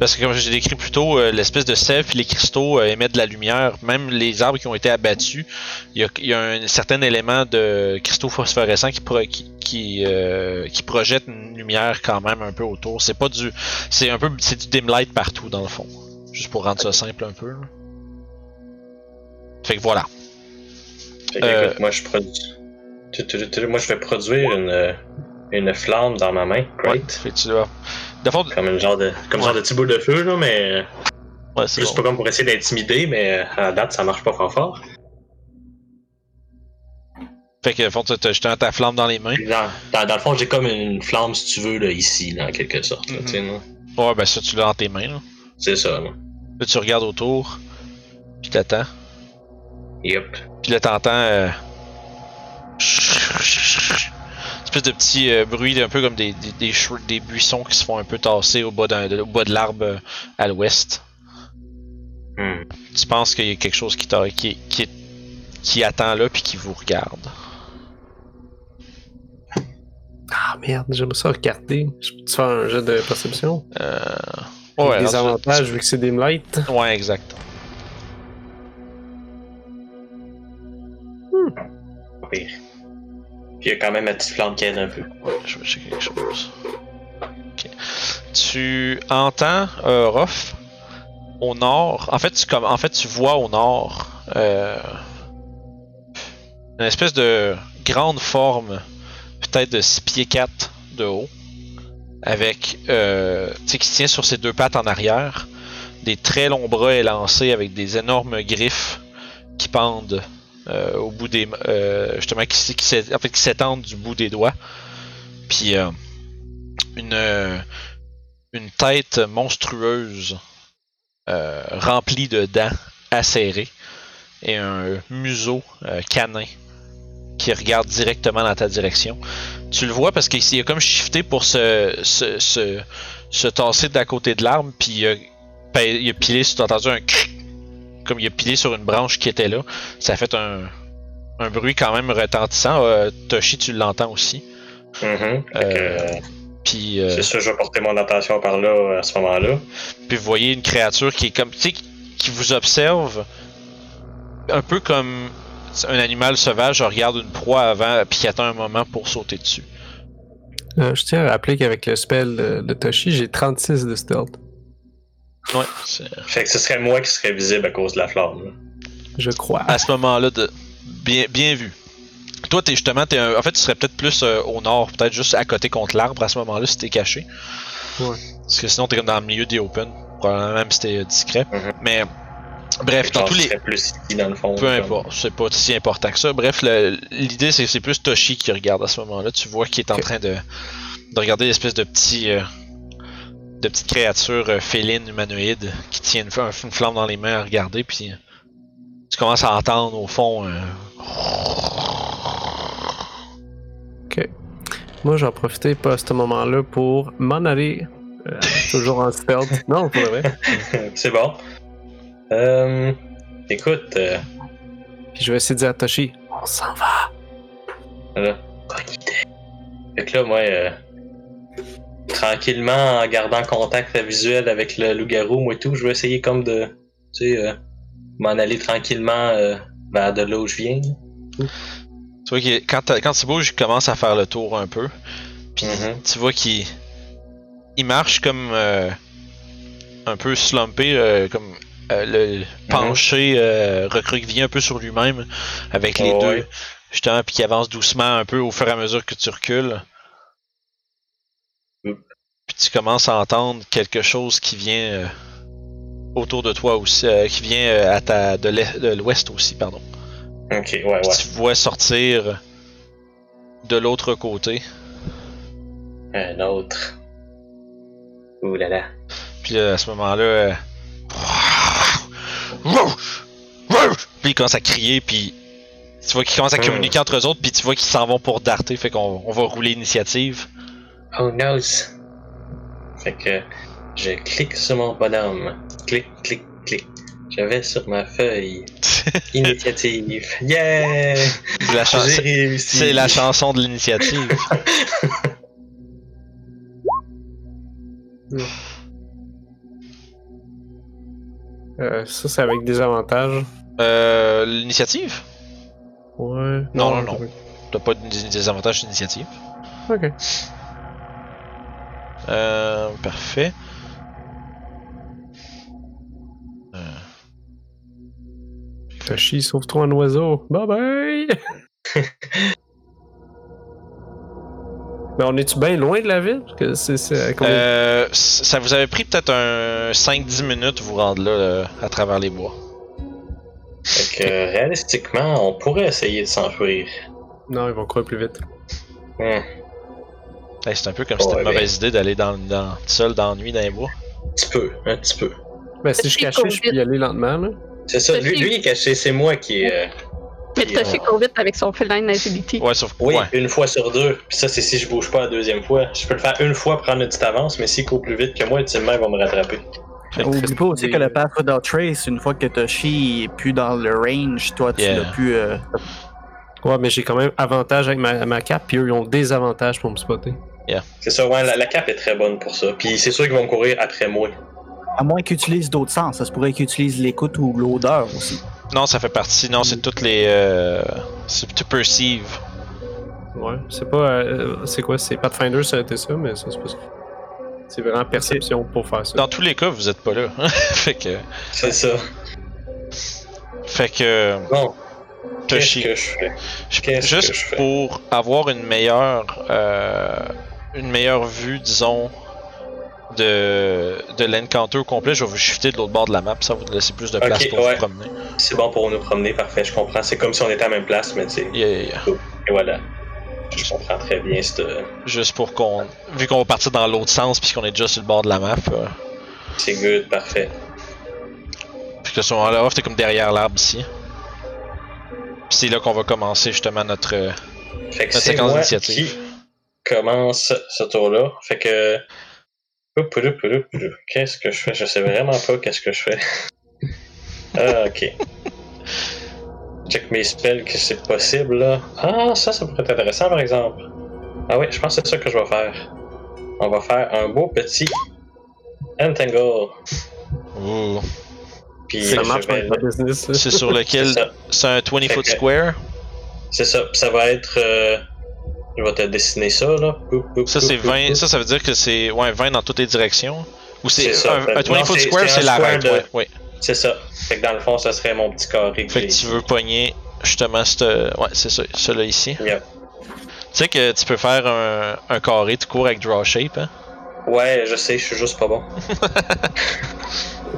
Parce que comme j'ai décrit plus tôt, euh, l'espèce de sève et les cristaux euh, émettent de la lumière. Même les arbres qui ont été abattus, il y a, il y a un certain élément de cristaux phosphorescents qui, pro- qui, qui, euh, qui projette une lumière quand même un peu autour. C'est pas du, c'est un peu, c'est du dim light partout dans le fond. Juste pour rendre ça simple un peu. là. Fait que voilà. Fait que, écoute, moi, je produis. Moi, je vais produire une, une flamme dans ma main, right? Fait que tu dois. De fond, Comme une genre de, comme Ouais. genre de petit bout de feu, là, mais. ouais, c'est Juste bon. pas comme pour essayer d'intimider, mais euh, à la date, ça marche pas fort fort. Fait que, fond, tu as justement ta flamme dans les mains. Dans, dans, dans le fond, j'ai comme une flamme, si tu veux, là, ici, là, en quelque sorte. là, Mhm. Ouais, ben ça, tu l'as dans tes mains. Là, C'est ça, là. Là, tu regardes autour. Puis t'attends. Yep. Puis là, t'entends. Euh... Espèce de petit euh, bruit, un peu comme des, des, des, cheveux- des buissons qui se font un peu tasser au bas, d'un- au bas de l'arbre euh, à l'ouest. Hmm. Tu penses qu'il y a quelque chose qui, t'a- qui, qui, qui attend là, puis qui vous regarde? Ah merde, j'aimerais ça regarder. Je peux te faire un jeu de perception? Euh... Ouais, des avantages vu que c'est dim light. Ouais, exact. Pire. Il y a quand même ma petite flamme qui aide un peu. Je vais checker quelque chose. Tu entends euh, Ruff au nord. En fait, tu, comme, en fait, tu vois au nord euh, une espèce de grande forme, peut-être de 6 pieds 4 de haut, avec euh, qui tient sur ses deux pattes en arrière, des très longs bras élancés avec des énormes griffes qui pendent euh, au bout des euh, qui, qui s'étendent du bout des doigts puis euh, une une tête monstrueuse remplie de dents acérées et un museau canin qui regarde directement dans ta direction. Tu le vois parce qu'il a comme shifté pour se, se, se, se tasser d'à côté de l'arbre, puis il a, ben, a pilé, tu as entendu un cric, comme il a pilé sur une branche qui était là. Ça a fait un, un bruit quand même retentissant. Euh, Toshi, tu l'entends aussi. Fait que, Euh, Puis, euh, C'est sûr, je vais porter mon attention par là à ce moment-là. puis vous voyez une créature qui est comme, tu sais, qui vous observe un peu comme un animal sauvage regarde une proie avant, puis qui attend un moment pour sauter dessus. Euh, je tiens à rappeler qu'avec le spell de, de Toshi, j'ai 36 de stealth. Ouais, Fait que ce serait moi qui serais visible à cause de la flamme. là. Je crois. à ce moment-là, de... bien, bien vu. Toi, t'es justement, t'es un- en fait, tu serais peut-être plus euh, au nord, peut-être juste à côté contre l'arbre à ce moment-là si t'es caché. Ouais. Parce que sinon, t'es comme dans le milieu des open, probablement même si t'es euh, discret. Mhm. Mais, bref, que dans tous les. serais plus ici dans le fond. Peu comme- importe, c'est pas si important que ça. Bref, le- l'idée c'est c'est plus Toshi qui regarde à ce moment-là. Tu vois qu'il est en train de, de regarder l'espèce de petit. euh, de petite créature euh, féline humanoïde qui tient une, flamme dans les mains à regarder, puis euh, tu commences à entendre au fond. euh, Moi, j'en profitais pas à ce moment-là pour m'en aller. euh, toujours en stealth. Non, pour le vrai. C'est bon. Euh, écoute, euh, Puis je vais essayer de dire à Toshi, on s'en va. là, bonne idée. Fait que là, moi, euh, tranquillement, en gardant contact visuel avec le loup-garou, moi et tout, je vais essayer comme de, tu sais, euh, m'en aller tranquillement euh, vers de là où je viens. Tu vois qu'il quand, quand tu bouges, il commence à faire le tour un peu. Puis Mhm. tu vois qu'il il marche comme euh, un peu slumpé, comme le penché, euh, recroquevillé un peu sur lui-même avec les Oh, deux. ouais. Justement, puis qui avance doucement un peu au fur et à mesure que tu recules. Puis tu commences à entendre quelque chose qui vient euh, autour de toi aussi, euh, qui vient euh, à ta de l'ouest aussi, pardon. Ok, ouais, ouais. Tu vois sortir de l'autre côté. Un autre. Ouh là là. Puis là, à ce moment-là, euh, puis ils commencent à crier, puis tu vois qu'ils commencent à Hmm. communiquer entre eux autres, puis tu vois qu'ils s'en vont pour darter, fait qu'on on va rouler l'initiative. Oh no! Fait que je clique sur mon bonhomme. Clic, clic, clic. Je vais sur ma feuille. Initiative. Yeah! C'est la, chan- J'ai c'est- réussi. c'est la chanson de l'initiative. Euh, ça, c'est avec des avantages. Euh, l'initiative? Ouais. Non, non, non. T'as pas de- des avantages d'initiative. Ok. Euh, parfait. Euh, Fachi, sauve-toi un oiseau. Bye bye! Mais on est-tu bien loin de la ville? Parce que combien- Euh, c- ça vous avait pris peut-être un 5-10 minutes vous rendre là, euh, à travers les bois. Fait que réalistiquement, on pourrait essayer de s'enfuir. Non, ils vont courir plus vite. Hmm. Hey, c'est un peu comme si c'était une mauvaise idée d'aller dans, dans, seul dans la nuit dans les bois. Un petit peu, un petit peu. Ben, si je cachais, court je peux y aller lentement, là. C'est ça, lui, lui il est caché, c'est moi qui est. euh, Mais Puis, Toshi euh, court vite avec son feline agility. Ouais, sauf que. Oui, Ouais. une fois sur deux. Puis ça, c'est si je bouge pas la deuxième fois. Je peux le faire une fois, prendre une petite avance, mais s'il court plus vite que moi, ultimement, il va me rattraper. Oublie pas aussi que le Path Without Trace, une fois que Toshi est plus dans le range, toi tu Yeah. l'as plus. euh, Ouais, mais j'ai quand même avantage avec ma, ma cape, puis eux, ils ont des avantages pour me spotter. C'est ça, ouais, la, la cape est très bonne pour ça. Puis c'est sûr qu'ils vont courir après moi. à moins qu'ils utilisent d'autres sens, ça se pourrait qu'ils utilisent l'écoute ou l'odeur aussi. Non, ça fait partie. Non, c'est toutes les. Euh, c'est to perceive. Ouais, c'est pas. euh, c'est quoi? C'est Pathfinder, ça a été ça, mais ça, c'est pas ça. C'est vraiment perception pour faire ça. Dans tous les cas, vous êtes pas là. fait que. C'est ça. Fait que. Bon, qu'est-ce Toshi. que je fais? Juste que je fais? pour avoir une meilleure euh, une meilleure vue, disons, de, de l'encounter au complet, je vais vous shifter de l'autre bord de la map, ça va vous laisser plus de place pour ouais. vous promener. C'est bon pour nous promener, parfait, je comprends. C'est comme si on était à la même place, mais tu sais. Yeah, yeah, yeah. Et voilà. Je comprends très bien cette. Juste pour qu'on. Vu qu'on va partir dans l'autre sens puisqu'on est déjà sur le bord de la map. Euh, C'est good, parfait. puis que ce moment-là, t'es comme derrière l'arbre ici. Puis c'est là qu'on va commencer justement notre. euh, Fait que c'est séquence d'initiative. Commence ce tour-là. Fait que. Qu'est-ce que je fais? Je sais vraiment pas qu'est-ce que je fais. ah, ok. Check mes spells que c'est possible là. Ah, ça, ça pourrait être intéressant par exemple. Ah oui, je pense que c'est ça que je vais faire. On va faire un beau petit Entangle. ouh. Puis ça marche vais. C'est sur lequel? C'est un 20 foot square? C'est ça. Puis ça va être. euh, Je vais te dessiner ça là. Ça, c'est oup, oup, 20. oup. Ça, ça veut dire que c'est ouais, 20 dans toutes les directions? Ou c'est un, un 20 Non, foot square, c'est c'est un la square raide, de- ouais, ouais. C'est ça. Fait que dans le fond, ça serait mon petit carré Fait que tu veux pogner justement cette. Ouais, c'est ça, celui-là ici. Yep. Tu sais que tu peux faire un, un carré, tu cours avec draw shape, hein? Ouais, je sais, je suis juste pas bon.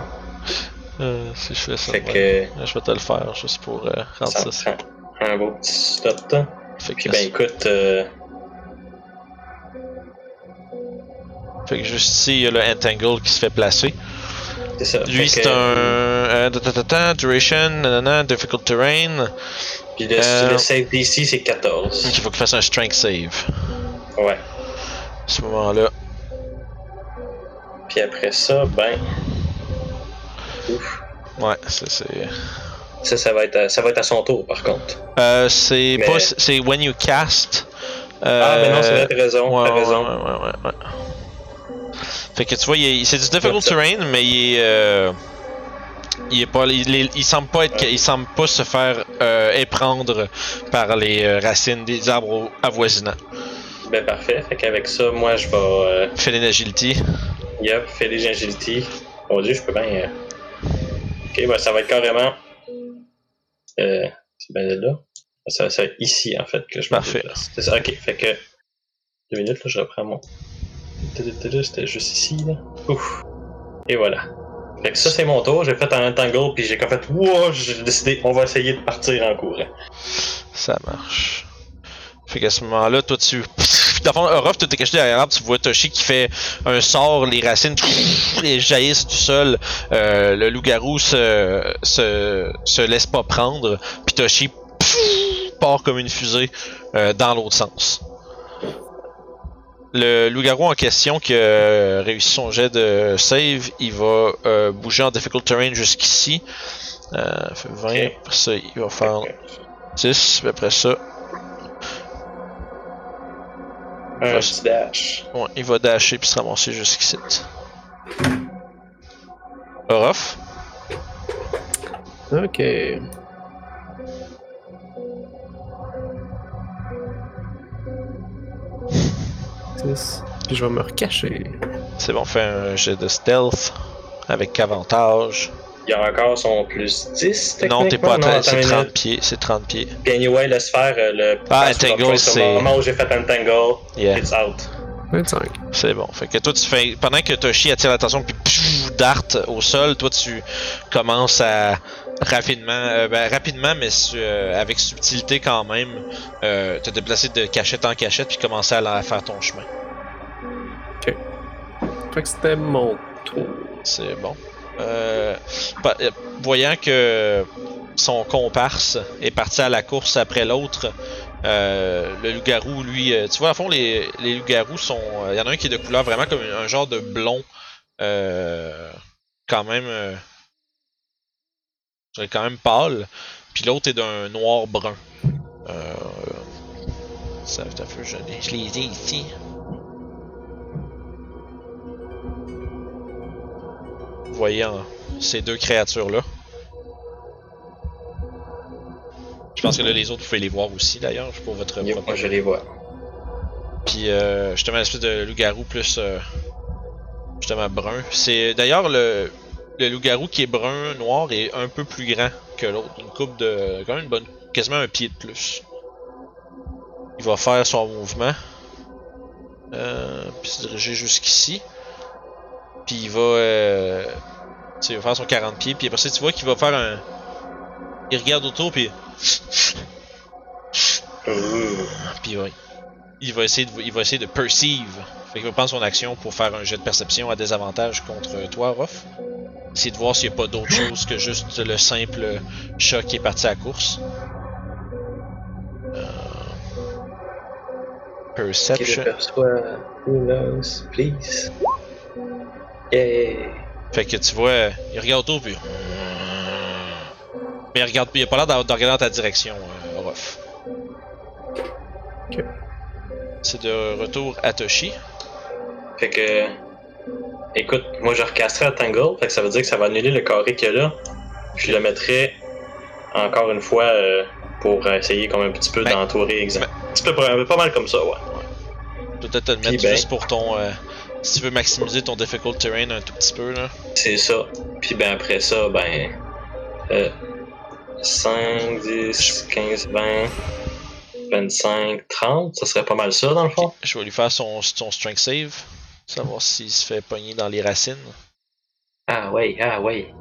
Euh, si je fais ça. Fait ouais. que Je vais te le faire juste pour euh, rendre ça ça. un beau petit stop. Fait que, ben écoute, euh, fait que juste ici, il y a le Entangle qui se fait placer. c'est ça. Lui, c'est que- un. euh, ta, ta, ta, ta, duration, nanana, difficult terrain. Puis le, euh, le save DC, c'est Donc 14. il faut qu'il fasse un strength save. Ouais. À ce moment-là. Puis après ça, ben. Ouf. Ouais, c'est. Ça, ça va, être à, ça va être à son tour, par contre. Euh, c'est Mais- pas. C'est when you cast. ah, ben non, c'est euh, vrai, t'as raison. Ouais, t'as raison. ouais, ouais. Fait que tu vois, il c'est du difficult terrain, mais il est. euh, il est pas. Il, semble pas être. Il semble pas se faire euh, éprendre par les euh, racines des arbres avoisinants. Ben parfait. Fait qu'avec ça, moi je vais. Euh, Fais agility. yep, faire des agility. Mon dieu, je peux bien. euh, Ok, ben ça va être carrément. Euh, c'est bien là. Ça, être ici en fait que je me Parfait. C'est ça, ok. Fait que. Deux minutes, là, je reprends mon. C'était juste ici, là. Ouf. Et voilà. Fait que ça, c'est mon tour. J'ai fait un entangle, puis j'ai comme fait. Wow, j'ai décidé, on va essayer de partir en courant. Ça marche. Fait qu'à ce moment-là, toi tu. Dans le fond, Orof, tu t'es caché derrière l'arbre, tu vois Toshi qui fait un sort, les racines les jaillissent du sol. Euh, le loup-garou se, se, se laisse pas prendre, puis Toshi part comme une fusée euh, dans l'autre sens. Le loup-garou en question qui a réussi son jet de save, il va euh, bouger en difficult terrain jusqu'ici. Euh, fait 20, Ok. après ça, il va faire 10, puis après ça, Un Ouais. petit dash. Ouais, il va dasher puis se ramasser jusqu'ici. Orof, Ok. Puis je vais me recacher. c'est bon, fais un jet de stealth avec avantage. Il y a encore son plus 10. Non, t'es pas à c'est une 30 minute. pieds, c'est 30 pieds. Puis anyway, laisse faire euh, le. Ah, entangle, c'est- Au moment où j'ai fait entangle, Yeah, it's out. 25. c'est bon. Fait que toi, tu fais. Pendant que Toshi attire l'attention puis pfff, dart au sol, toi, tu commences à rapidement, euh, ben, rapidement, mais su- euh, avec subtilité quand même, euh, te déplacer de cachette en cachette puis commencer à, à faire ton chemin. Fait que c'était mon tour. C'est bon. Euh, voyant que son comparse est parti à la course après l'autre, euh, le loup-garou, lui, euh, tu vois, à fond, les, les loups-garous sont. Il y en a un qui est de couleur vraiment comme un genre de blond, quand même. quand même pâle, puis l'autre est d'un noir brun. Ça je, les- je les voyant ces deux créatures-là. Je pense que là, les autres, vous pouvez les voir aussi, d'ailleurs, pour votre Yo, propre- moi, je les vois. Puis, euh, justement, l'espèce de loup-garou plus, euh, justement, brun. C'est d'ailleurs le, le loup-garou qui est brun, noir, est un peu plus grand que l'autre. Une coupe de, quand même une bonne, quasiment un pied de plus. Il va faire son mouvement. Euh, puis se diriger jusqu'ici. Puis il va, euh, tu sais, il va faire son 40 pieds. Puis après ça, tu vois qu'il va faire un, il regarde autour puis, Ouh. puis il va, il va essayer de, il va essayer de perceive. Fait qu'il va prendre son action pour faire un jet de perception à désavantage contre toi, Ruff. Essayer de voir s'il n'y a pas d'autre chose que juste le simple chat qui est parti à la course. Euh, Qui le Perception. perçoit? Who knows? Please. Yeah. Fait que tu vois, il regarde autour puis. Mais il regarde, il a pas l'air de de regarder dans ta direction, euh, Orof. Ok. C'est de retour à Toshi. Fait que. Écoute, moi je recasserai à Tangle, fait que ça veut dire que ça va annuler le carré qu'il y a là. Puis je le mettrai encore une fois euh, pour essayer comme un petit peu Ben, d'entourer exact. ben- Un petit peu pas mal comme ça, ouais. Peut-être te le mettre ben- juste pour ton. euh, si tu veux maximiser ton difficult terrain un tout petit peu là. C'est ça. Puis ben après ça, ben. Euh, 5, 10, 15, 20, 25, 30, ça serait pas mal ça dans le fond. Je vais lui faire son, son strength save. Savoir s'il se fait pogner dans les racines. Ah ouais, ah ouais.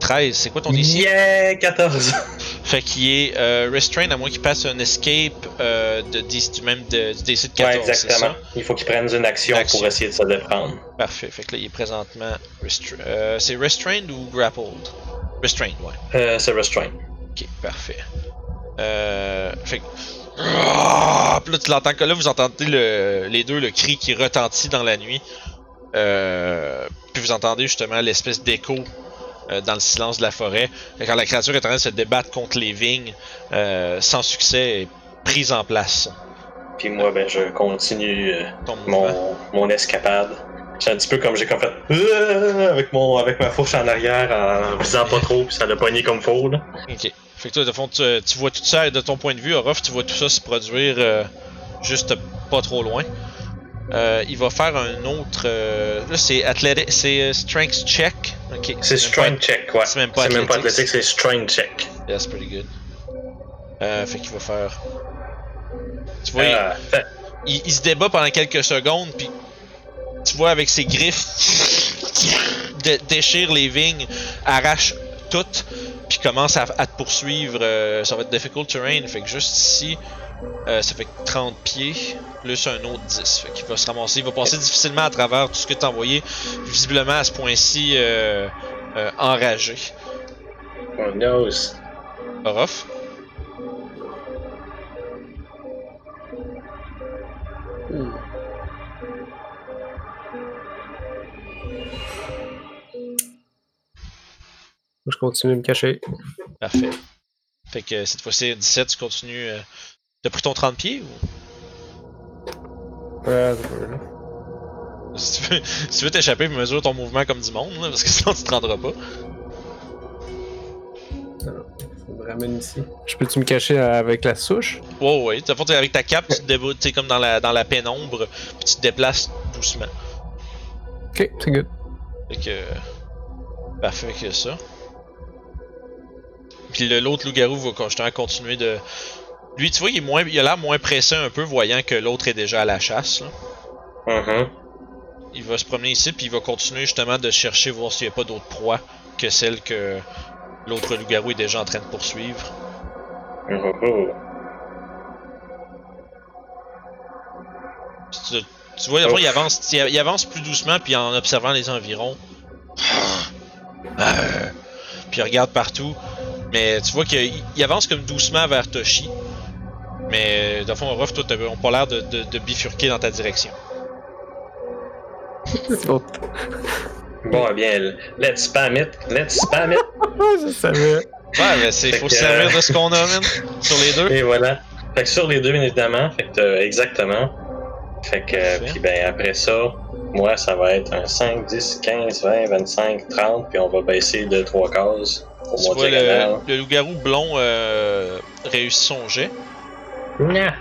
13, c'est quoi ton DC? Yeah, 14! Fait qu'il est euh, restrained à moins qu'il passe un escape euh, de 10, du même de, du DC de 14, ouais, exactement. ça? Il faut qu'il prenne une action, pour essayer de se défendre. Parfait. Fait que là, il est présentement restra- euh, c'est restrained ou grappled? Restrained, ouais. C'est restraint. Ok, parfait. Fait que... Ah! Puis là, tu l'entends que là, vous entendez le, les deux le cri qui retentit dans la nuit. Puis vous entendez justement l'espèce d'écho euh, dans le silence de la forêt. Quand la créature est en train de se débattre contre les vignes, euh, sans succès, est prise en place. Puis moi, ben, je continue euh, mon, mon escapade. C'est un petit peu comme j'ai comme fait avec mon avec ma fourche en arrière en visant pas trop puis ça l'a pogné comme faux là. Ok. Fait que toi, de fond, tu, tu vois tout ça, de ton point de vue, Orof, tu vois tout ça se produire juste pas trop loin. Euh, il va faire un autre. euh, là, c'est athlétique, c'est euh, strength check. C'est strength check, ouais. c'est même pas C'est athlétique, c'est strength check. pas- That's pretty good. Euh, fait qu'il va faire. Tu vois, il- fait- il, il se débat pendant quelques secondes, puis tu vois avec ses griffes dé- déchire les vignes, arrache toutes, puis commence à, à te poursuivre. ça va être difficult terrain, fait que juste ici, euh, ça fait 30 pieds, plus un autre 10. Fait qu'il va se ramasser, il va passer difficilement à travers tout ce que t'as envoyé, visiblement à ce point-ci euh, euh, enragé. on knows. Orof? Je continue de me cacher. Parfait. Fait que cette fois-ci, 17, tu continues. Euh, T'as pris ton 30 pieds ou? Ouais, là. Si tu veux, si tu veux t'échapper, mesure ton mouvement comme du monde, là, parce que sinon tu te rendras pas. Faut me ramène ici. Je peux-tu me cacher avec la souche? Ouais, ouais. Fond, t'es avec ta cape, tu te déboules, t'es comme dans la, dans la pénombre, puis tu te déplaces doucement. Ok, c'est good. Fait que. Parfait que ça. Puis l'autre loup-garou va justement continuer de. Lui, tu vois, il, est moins, il a l'air moins pressé un peu, voyant que l'autre est déjà à la chasse. Là. Mhm. Il va se promener ici, puis il va continuer justement de chercher, voir s'il n'y a pas d'autres proies que celle que l'autre loup-garou est déjà en train de poursuivre. Oh. Tu, tu vois, il avance, il, il avance plus doucement, puis en observant les environs. Euh, puis il regarde partout. Mais tu vois qu'il il avance comme doucement vers Toshi. Mais dans le fond, Ruff, toi, on pas l'air de, de, de bifurquer dans ta direction. C'est bon. Eh bien, let's spam it, let's spam it. je savais. Ouais, mais c'est faut que, se servir de ce qu'on a, man, sur les deux. Et voilà. Fait que sur les deux, bien évidemment. Fait que euh, exactement. Fait que, euh, puis ben après ça, moi, ça va être un 5, 10, 15, 20, 25, 30, puis on va baisser de 3 cases au Tu vois, le, le loup-garou blond euh, réussit son jet, Nya,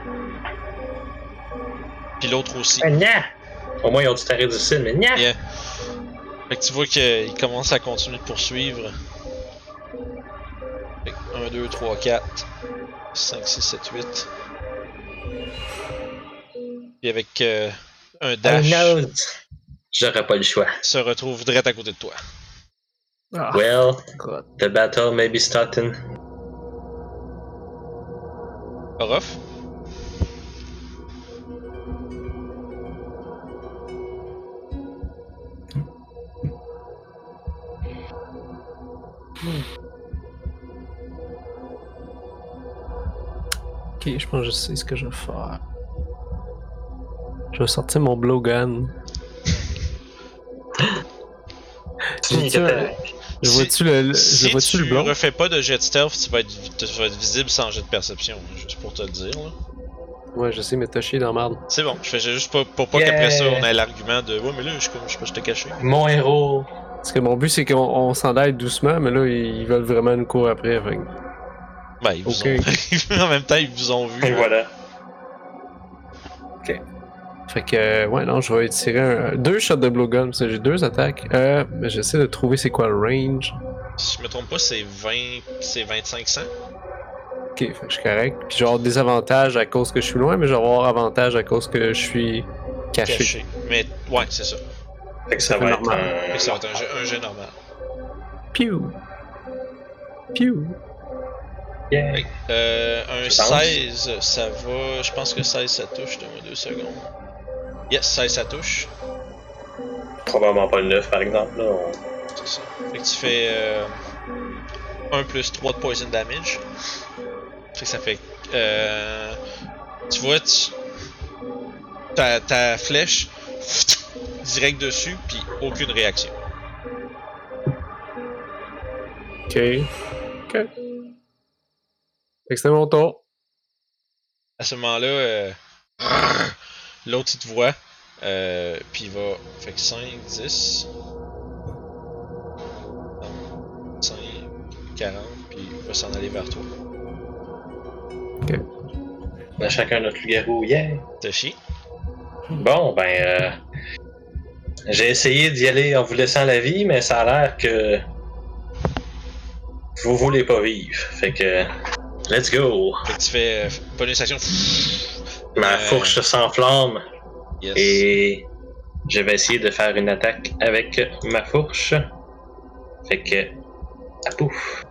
puis l'autre aussi. nya. Au moins, ils ont du taré difficile, mais. Yeah. Fait que tu vois qu'il commence à continuer de poursuivre. Fait que 1, 2, 3, 4, 5, 6, 7, 8. Puis avec euh, un dash, Oh, no. J'aurais pas le choix. se retrouve direct à côté de toi. Ah, Well, God. the battle may be starting. Orof? Ok, je pense que je sais ce que je vais faire. Je vais sortir mon blowgun. Un- Je Si- vois-tu le, le- si je le tu blond? refais pas de jet de stealth, tu vas, être, tu vas être visible sans jet de perception, hein, juste pour te le dire. Là. Ouais, je sais, mais t'as chié dans merde. C'est bon, je fais juste pas, pour pas Yeah. qu'après ça on ait l'argument de Ouais, mais là, je suis comme- je sais pas, je t'ai caché. Mon héros. Parce que mon but, c'est qu'on on s'en aille doucement, mais là, ils veulent vraiment nous courir après. fait Ben, ils vous Ok. ont. en même temps, ils vous ont vu. Et voilà. Fait que, euh, ouais, non, je vais tirer un, deux shots de blowgun, parce que j'ai deux attaques. Euh, mais j'essaie de trouver c'est quoi le range. Si je me trompe pas, c'est 20. C'est 2500. Ok, fait que je suis correct. Puis je vais avoir des avantages à cause que je suis loin, mais je vais avoir avantage à cause que je suis caché. caché. Mais ouais, c'est ça. Fait que ça Ça va être normal. Fait un. que ça va être un jet normal. Pew! Pew! Yeah. Fait que, euh, un Je pense. 16, ça va. Je pense que 16 ça touche. Donne-moi deux secondes. Yes, 16 ça touche. Probablement pas le 9 par exemple. Là. On- C'est ça. Fait que tu fais euh, 1 plus 3 de poison damage. Fait que ça fait. Euh, tu vois, tu, ta, ta flèche direct dessus, puis aucune réaction. Ok. Ok. Fait que c'était mon tour. À ce moment-là, euh, L'autre, il te voit. Euh, puis il va. Fait que 5, 10. 5, 40. Puis il va s'en aller vers toi. On a chacun notre loup-garou, yeah! Toshi? Bon, ben, euh, j'ai essayé d'y aller en vous laissant la vie, mais ça a l'air que vous voulez pas vivre. Fait que, let's go! Fait que tu fais euh, bonus action. Ma fourche s'enflamme Yes. et je vais essayer de faire une attaque avec ma fourche. Fait que, ah pouf!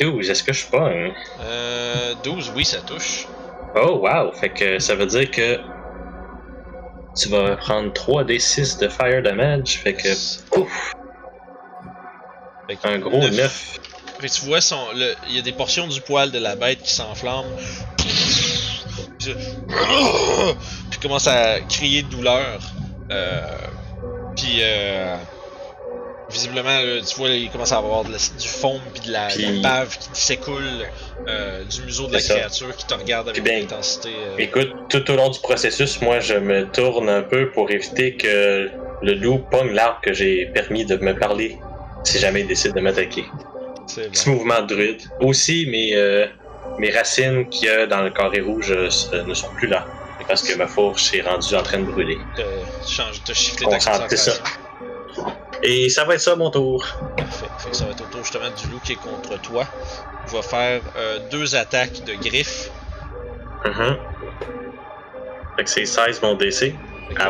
12, est-ce que je pogne? Euh, 12, oui, ça touche. Oh wow! Fait que ça veut dire que tu vas prendre 3d6 de fire damage. Fait que, pouf! Fait que Un gros neuf. 9. Fait que tu vois, son, le- il y a des portions du poil de la bête qui s'enflamment. Puis, puis commence à crier de douleur. Euh, puis euh, visiblement, là, tu vois, il commence à avoir de la- du foam puis de la, de la Puis- bave qui s'écoule euh, du museau de la ça. créature qui te regarde avec Puis ben, une intensité. Écoute, tout au long du processus, moi je me tourne un peu pour éviter que le loup pogne l'arbre que j'ai permis de me parler si jamais il décide de m'attaquer. Petit bon. mouvement de druide. Aussi, euh, mes racines qu'il y a dans le carré rouge euh, s- ne sont plus là. Parce que ma fourche est rendue en train de brûler. Euh, tu changes, t'as shifté ta ça. Et ça va être ça mon tour. Parfait. Fait que ça va être au tour justement du loup qui est contre toi. Il va faire euh, deux attaques de griffes. Mhm. Fait que c'est 16 mon DC.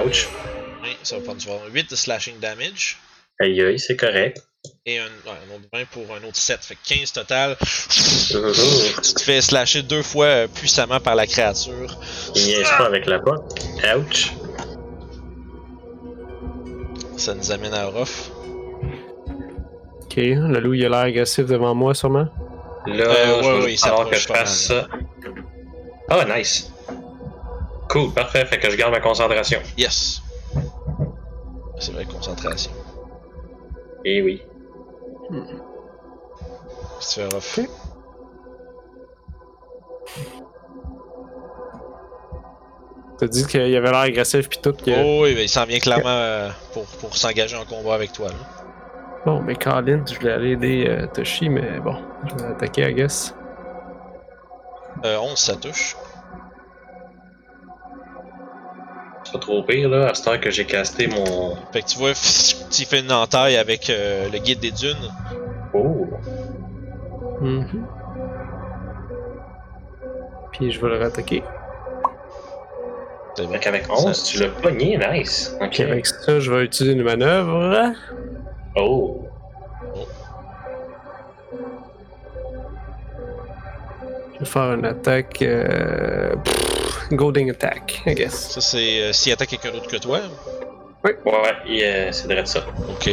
Ouch. euh, oui, ça va prendre avoir 8 de slashing damage. Aïe aïe, c'est correct. Et un, ouais, un autre 20 pour un autre 7. Fait que 15 total. Ouh, Tu te fais slasher deux fois euh, puissamment par la créature. Il niaise pas avec la pote. Ouch. Ça nous amène à Orof. Ok, le loup il a l'air agressif devant moi sûrement. Là, Euh, je ouais, falloir que je pas fasse ça. Ah, nice. Cool, parfait. Fait que je garde ma concentration. Yes. C'est vrai, concentration. Et oui. Fais, Orof? T'as dit qu'il avait l'air agressif pis tout. que- Oh oui, ben, il s'en vient clairement euh, pour, pour s'engager en combat avec toi. Là. Bon, mais Colin, je voulais aller aider euh, Toshi, mais bon, je vais attaquer, I guess. Euh, 11, ça touche. Pas trop pire, là, à cette heure que j'ai casté mon. Fait que tu vois, tu fais une entaille avec euh, le guide des dunes. Oh! Mhm. Puis je vais le rattaquer. C'est bon. Fait qu'avec 11, Ça- tu l'as pogné, nice. Ok. Puis avec ça, je vais utiliser une manœuvre. Oh! Je vais faire une attaque. Euh... pff, Golding attack, I guess. Ça, c'est euh, s'il attaque quelqu'un d'autre que toi. Ouais, yeah, c'est vrai de ça. Ok.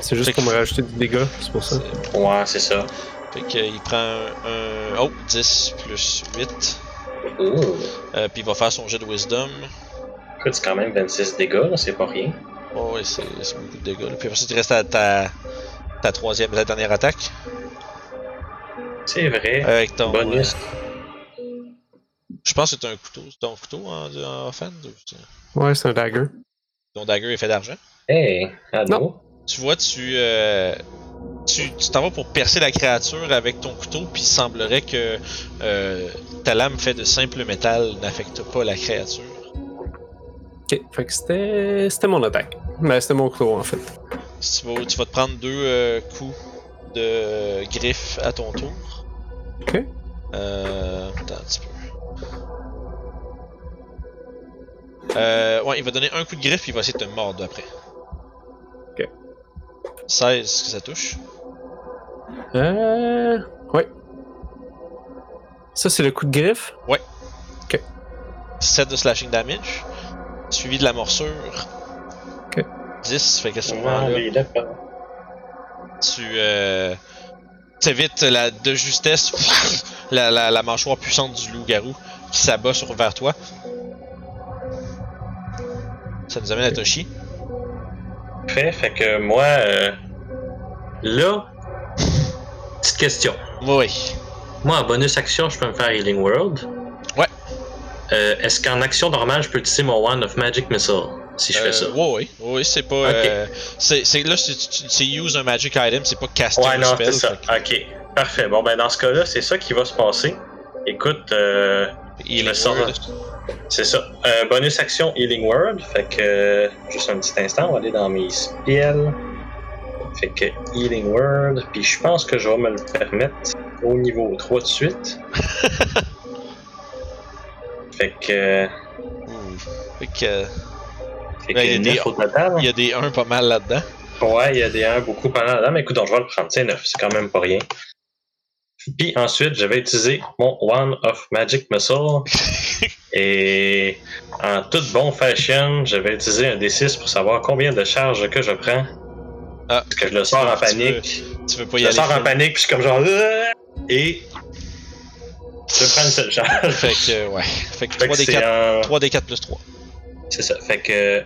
C'est juste Fait pour que- me rajouter des dégâts, c'est pour ça. C'est- Ouais, c'est ça. Fait que, euh, il prend un, un- Oh, 10 plus 8. Ouh! Euh, puis il va faire son jet de wisdom. Écoute, c'est quand même 26 dégâts, là, c'est pas rien. Oh, ouais, c'est c'est beaucoup de dégâts. là. Puis après ça, tu restes à ta, ta troisième, ta dernière attaque. C'est vrai. Euh, Avec ton. Bonus. euh, je pense que c'est un couteau. C'est ton couteau en, en offhand Ouais, c'est un dagger. Ton dagger est fait d'argent? Hey, allô? Tu vois, tu. euh, tu t'en vas pour percer la créature avec ton couteau, puis il semblerait que euh, ta lame faite de simple métal n'affecte pas la créature. Ok, fait que c'était c'était mon attaque. Ben, c'était mon couteau en fait. Tu, vas, tu vas te prendre deux euh, coups de griffe à ton tour. Ok. Euh, attends un petit peu. Euh, ouais, il va donner un coup de griffe, puis il va essayer de te mordre après. Ok. 16, est-ce que ça touche? Euh. Ouais. Ça, c'est le coup de griffe? 7 de slashing damage, suivi de la morsure. Ok. 10, fait ce Ah, moment-là, lui, d'accord. tu euh, t'évites la, de justesse la, la, la mâchoire puissante du loup-garou qui s'abat sur vers toi. Ça nous amène à Toshi. Fait, fait que moi, euh, là, petite question. Oui. Moi, en bonus action, je peux me faire Healing World. Ouais. Euh, Est-ce qu'en action normale, je peux utiliser mon Wand of Magic Missile si je fais ça? Euh, ouais, ouais, ouais, c'est pas. Ok. euh, c'est, là, c'est, use un magic item, c'est pas caster Ouais, non, c'est ça. que- Ok, parfait. Bon, ben dans ce cas-là, c'est ça qui va se passer. Écoute, euh, Healing word. c'est ça. Euh, bonus action Healing Word. Fait que, euh, juste un petit instant, on va aller dans mes spells. Fait que Healing Word. Puis je pense que je vais me le permettre au niveau 3 de suite. fait que. Ouh. Fait que, Fait Ben, il y que a des- 9 au total. il y a des 1 pas mal là-dedans. Ouais, il y a des 1 beaucoup pendant là, mais écoute, donc, je vais le prendre. C'est 9, c'est quand même pas rien. Puis ensuite, je vais utiliser mon One of Magic Missile. Et en toute bon fashion, je vais utiliser un D6 pour savoir combien de charges que je prends. Ah. Parce que je le sors en veux- panique. Tu veux pas y Je le aller. sors en panique, puis je suis comme genre. Euh, Et. Je prends une seule charge. Fait que, ouais. Fait que Fait que 3D4, c'est un- 3D4 plus 3. C'est ça. Fait que.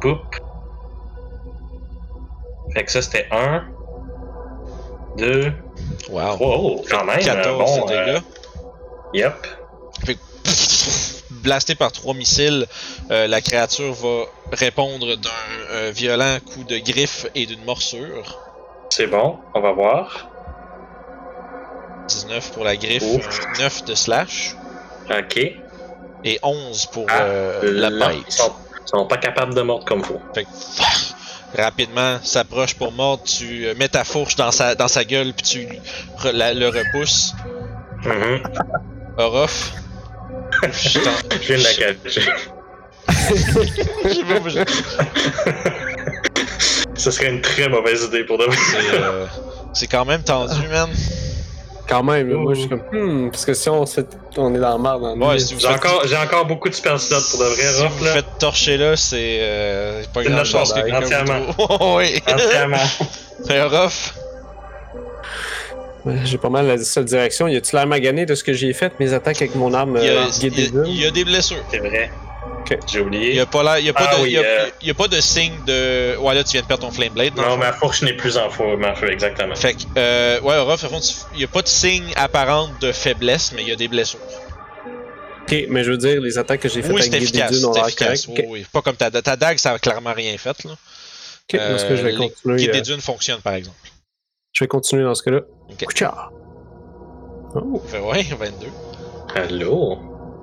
Poup. Fait que ça, c'était 1. 2. Wow. 3. Oh, quand même. 14 bon, de euh, dégâts. Yep. Blasté par trois missiles, euh, la créature va répondre d'un euh, violent coup de griffe et d'une morsure. C'est bon. On va voir. 19 pour la griffe, Ouf. un 9 de slash Ok. et 11 pour Ah, euh, la Là, Ils bite. sont, sont pas capables de mordre comme faut. Fait que, rapidement s'approche pour mordre, tu euh, mets ta fourche dans sa, dans sa gueule puis tu re- la- le repousses. Mhm. Orof. Je Je viens de la cacher. Ce serait une très mauvaise idée pour de vrai. C'est euh, c'est quand même tendu, man. Quand même, là, moi je suis comme, hmm, parce que si on, on est dans la merde dans le Ouais, milieu. si vous J'ai faites, encore, j'ai encore beaucoup de spell slots pour de vrai, si Ruff, vous là. faites torcher là, c'est euh, pas C'est grand notre chance que quelqu'un vous trouve. oui. Entièrement. Mais Orof, Ouais, J'ai pas mal la seule direction. Y a-tu l'air magané de ce que j'ai fait, mes attaques avec mon arme il y, a, euh, il y guidée a- il y a des blessures. C'est vrai. Ok. J'ai Il oublié. y a pas il y a pas Ah de, oui, il y a, euh, il y a pas de signe de. Ouais, là tu viens de perdre ton flame blade. Non, ma fourche n'est plus en feu, ma feu, exactement. Fait que, euh, ouais, tu- il y a pas de signe apparent de faiblesse, mais il y a des blessures. Ok, mais je veux dire, les attaques que j'ai faites Oui, avec efficace. d'une ont C'est l'air efficace. Oui, oui. Pas comme ta, ta dague, ça a clairement rien fait. Là. Ok, dans ce cas, je vais Euh, continuer. Guide euh, des dunes fonctionne, par exemple. je vais continuer dans ce cas-là. Ok. Oh, Fait, ouais, 22. Allô?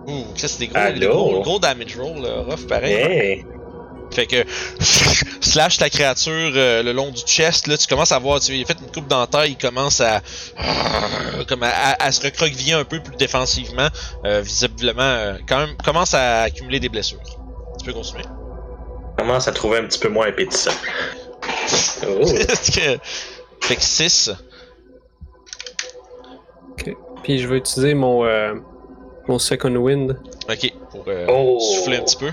Ouh, ça c'est des gros, Allô? des gros, gros damage roll, là, rough pareil. Hey! Fait que slash ta créature euh, le long du chest, là, tu commences à voir, tu il a fait une coupe dentaire, il commence à comme à, à- à se recroqueviller un peu plus défensivement, euh, visiblement, euh, quand même, commence à accumuler des blessures. Tu peux continuer. Commence à trouver un petit peu moins appétissant. Oh. Fait que 6. Puis je vais utiliser mon, euh, mon Second Wind. Ok, pour euh, Oh. souffler un petit peu.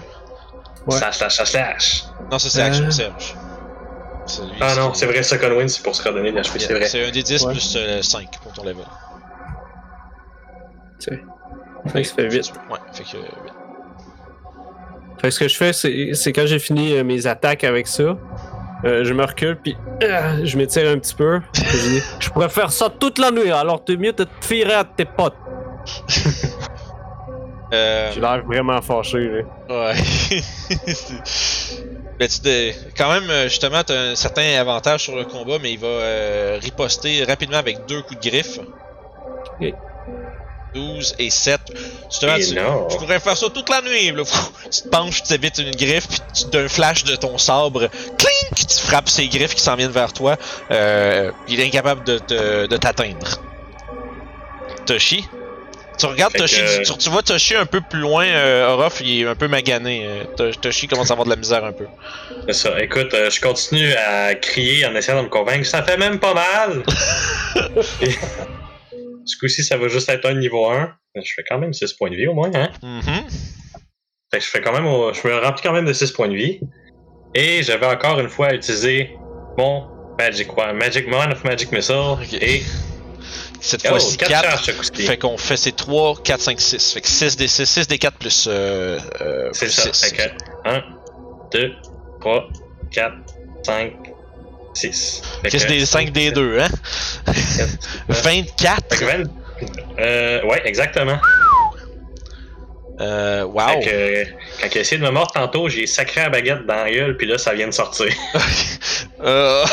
Ouais. Slash, slash, slash, slash. Non, ça c'est action Euh. Serge. Ah non, c'est vrai, Second Wind, c'est pour se redonner de l'HP, c'est vrai. C'est un des 10 Ouais. plus 5 pour ton level. Fait que ça fait 8. Ouais, fait que euh, huit. Fait que ce que je fais, c'est quand j'ai fini euh, mes attaques avec ça, euh, je me recule, puis euh, je m'étire un petit peu. je dis, je pourrais faire ça toute la nuit, alors t'es mieux de te firer à tes potes. Euh, J'ai l'air vraiment fâché, là. Ouais. ben, tu de- quand même, euh, justement, t'as un certain avantage sur le combat, mais il va euh, riposter rapidement avec deux coups de griffe. Ok. 12 et 7. Justement, Et tu, non. je pourrais faire ça toute la nuit. Là. Tu te penches, tu t'évites une griffe, puis tu- d'un flash de ton sabre, clink, tu frappes ces griffes qui s'en viennent vers toi. Euh, il est incapable de, te- de t'atteindre. Toshi? Tu regardes Fait Toshi, que- tu, tu vois Toshi un peu plus loin, euh, Orof, il est un peu magané. euh, To- Toshi commence à avoir de la misère un peu. C'est ça. Écoute, euh, je continue à crier en essayant de me convaincre. Ça fait même pas mal! Et- du coup-ci, ça va juste être un niveau 1. Je fais quand même 6 points de vie au moins, hein? Mhm. Fait que je fais quand même, au- je me remplis quand même de 6 points de vie. Et j'avais encore une fois utilisé mon Magic One, Magic One of Magic Missile. Et Cette oh, fois-ci 4 4. charges ce coup-ci. Fait qu'on fait ces 3, 4, 5, 6. Fait que 6 des 6, 6 des 4 plus, euh, euh, C'est ça. 6. Fait que 1, 2, 3, 4, 5, 6. Fait Qu'est-ce que des 5 des 2, hein? Fait 24! que 20 Euh, ouais, exactement. Euh, wow. Fait que, quand il a essayé de me mordre tantôt, j'ai sacré la baguette dans la gueule, puis là, ça vient de sortir. Euh...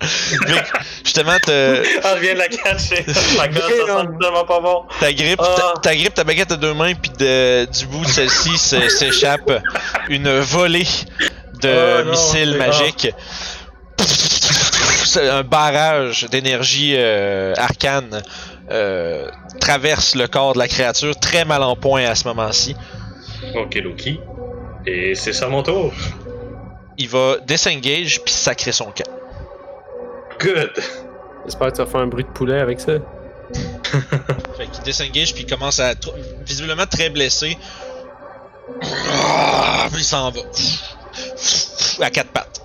Justement, te- ah, je viens de la catcher. Ma gueule, ça sent vraiment pas bon. ta grippe, Ah. ta, ta grippe, ta baguette à deux mains, puis de- du bout de celle-ci s'échappe une volée de Oh missiles magiques. C'est Un barrage d'énergie euh, arcane euh, traverse le corps de la créature, très mal en point à ce moment-ci. Ok, Loki. Et c'est ça mon tour. Il va disengage puis sacrer son camp. Good. J'espère que tu vas faire un bruit de poulet avec ça. Fait qu'il disengage puis il commence à être visiblement très blessé. Ah, Puis il s'en va. À quatre pattes.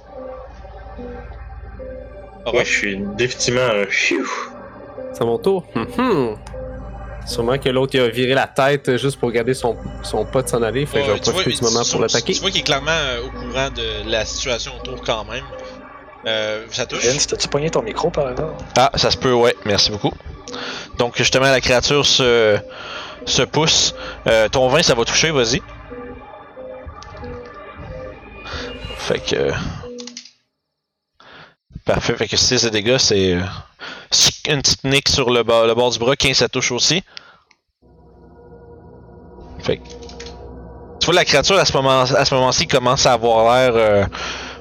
Ouais, je suis définitivement un phew. C'est à mon tour? Hum, hum. Sûrement que l'autre il a viré la tête juste pour garder son, son pote s'en aller. Fait que je vais Ouais, tu vois, profiter du moment tu- pour l'attaquer. Tu vois qu'il est clairement euh, au courant de la situation autour quand même. Euh, ça touche. Vince, t'as-tu pogné ton micro par exemple? Ah, ça se peut, ouais. Merci beaucoup. Donc, justement, la créature se, se pousse. Euh, ton 20, ça va toucher, vas-y. Fait que. Parfait, fait que 6 de dégâts, c'est. euh, Une petite nique sur le bord, le bord du bras, 15 ça touche aussi. Fait que. Tu vois, la créature à ce moment- à ce moment-ci commence à avoir l'air euh,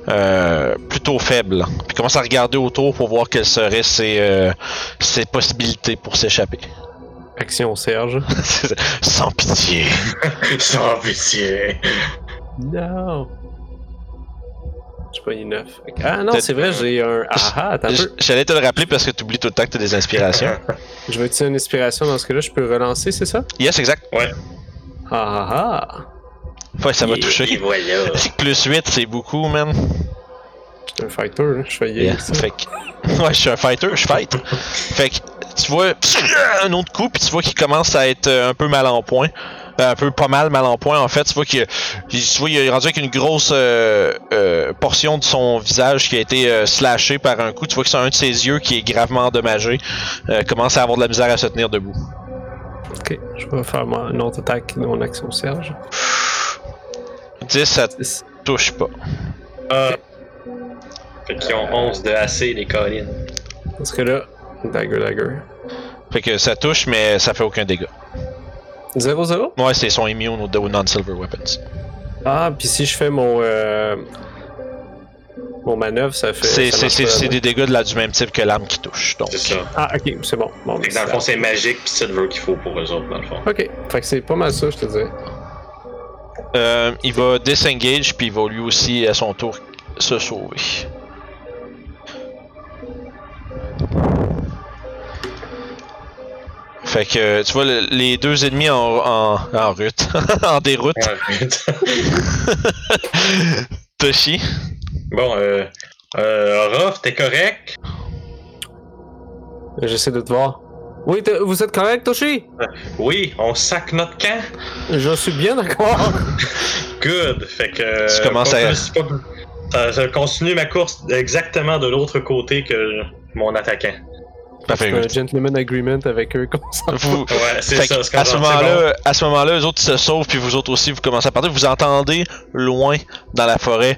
euh, plutôt faible. Puis commence à regarder autour pour voir quelles seraient ses, euh, ses possibilités pour s'échapper. Action Serge. Sans pitié. Sans pitié. Non. J'ai pas une 9. Ah non, c'est vrai, j'ai un. Ah ah, attends. J'allais te le rappeler parce que tu oublies tout le temps que tu as des inspirations. Je vais utiliser une inspiration dans ce cas-là, je peux relancer, c'est ça? Yes, exact. Ah ah ah. Ouais, ça. Et toucher. voilà. Plus 8, c'est beaucoup, man. J'étais un fighter, je fais Yeah. ça. Fait que... Ouais, je suis un fighter, je fight. fait que tu vois un autre coup, puis tu vois qu'il commence à être euh, un peu mal en point. Euh, un peu pas mal mal en point en fait. Tu vois qu'il il- tu vois, il est rendu avec une grosse euh, euh, portion de son visage qui a été euh, slashé par un coup. Tu vois que c'est un de ses yeux qui est gravement endommagé. Euh, commence à avoir de la misère à se tenir debout. Ok, je vais faire ma- une autre attaque de mon action Serge. 10, ça touche pas. Ah. Fait qu'ils ont 11 de AC, les collines. Dans ce cas-là, dagger, dagger. Fait que ça touche, mais ça fait aucun dégât. 0-0? Ouais, c'est son immune aux, non-silver weapons. Ah, puis si je fais mon. Euh, mon manœuvre, ça fait. C'est c'est- c'est- c'est des dégâts de la, du même type que l'arme qui touche. Donc, C'est ça. Ah, ok, c'est bon. bon Fait que dans le fond, c'est magique pis silver qu'il faut pour eux autres, dans le fond. Ok, fait que c'est pas mal ça, je te dis. Euh, il va disengage, puis il va lui aussi, à son tour, se sauver. Fait que, tu vois, le- les deux ennemis en, en, en route, en déroute, Ouais. Toshi? bon, euh. Euh, Ruff, t'es correct? J'essaie de te voir. Oui, t'es- vous êtes correct, Toshi? Oui, on sac notre camp. Je suis bien d'accord. Good. Fait que. Tu commences pas à- plus- pas plus- Ça, je continue ma course exactement de l'autre côté que mon attaquant. Parfait. un gentleman agreement avec eux comme ça. Vous, Ouais, c'est Fait ça. que, c'est à comme ce moment-là, à ce moment-là, eux autres se sauvent puis vous autres aussi vous commencez à partir. Vous entendez loin dans la forêt,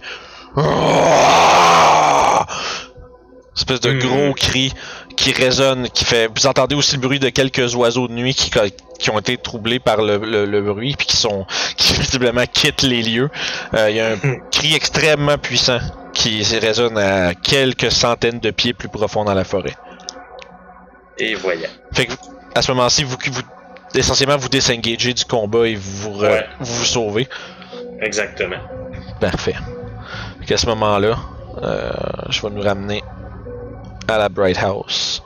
espèce de Hmm. gros cri qui résonne, qui fait. Vous entendez aussi le bruit de quelques oiseaux de nuit qui, qui ont été troublés par le, le- le bruit puis qui sont qui visiblement quittent les lieux. Euh, Il y a un Hmm. cri extrêmement puissant qui résonne à quelques centaines de pieds plus profond dans la forêt. Et voilà. Fait que à ce moment-ci, vous, vous essentiellement vous désengagez du combat et vous vous, re- Ouais. vous, vous sauvez. Exactement. Parfait. Fait qu'à ce moment-là, euh, je vais nous ramener à la Bright House.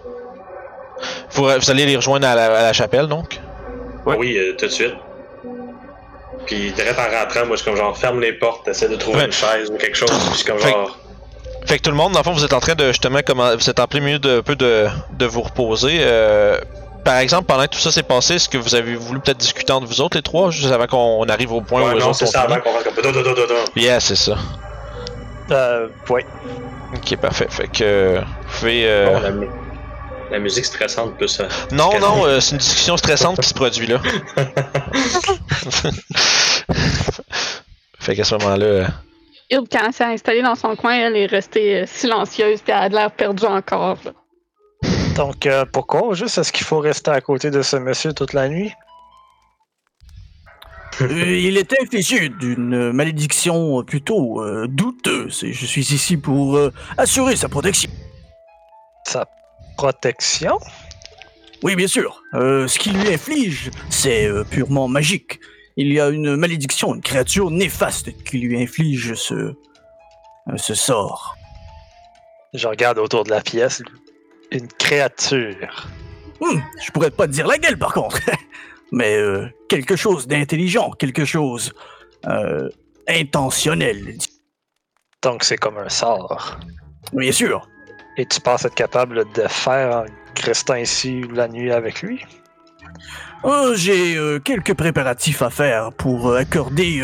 Vous, vous allez les rejoindre à la, à la chapelle donc? Ouais. Oui, euh, tout de suite. Puis direct en rentrant, moi je suis comme genre ferme les portes, essaie de trouver Ouais. une chaise ou quelque chose, puis comme Fait- genre. Fait que tout le monde, dans le fond, vous êtes en train de justement comment vous êtes en plein milieu de un peu de, de vous reposer. Euh, par exemple, pendant que tout ça s'est passé, est-ce que vous avez voulu peut-être discuter entre vous autres les trois, juste avant qu'on arrive au point Ouais, où les non, autres c'est ça avant qu'on fasse comme. Yeah, c'est ça. Euh, ouais. Ok, parfait. Fait que vous pouvez. euh, Bon, la, La musique stressante plus. euh, Non, non, euh, c'est une discussion stressante qui se produit là. fait qu'à ce moment-là, euh, Youb, quand elle s'est installée dans son coin, elle est restée euh, silencieuse puis elle a l'air perdue encore. là. Donc, euh, pourquoi? Juste est-ce qu'il faut rester à côté de ce monsieur toute la nuit? Euh, il est infligé d'une malédiction plutôt euh, douteuse et je suis ici pour euh, assurer sa protection. Sa protection? Oui, bien sûr. Euh, ce qui lui inflige, c'est purement magique. Il y a une malédiction, une créature néfaste qui lui inflige ce, ce sort. Je regarde autour de la pièce. Une créature. Hmm, je pourrais pas te dire laquelle, par contre. Mais euh, quelque chose d'intelligent, quelque chose euh, intentionnel. Donc, c'est comme un sort. Bien sûr. Et tu penses être capable de faire en restant ici la nuit avec lui? Euh, J'ai quelques préparatifs à faire pour accorder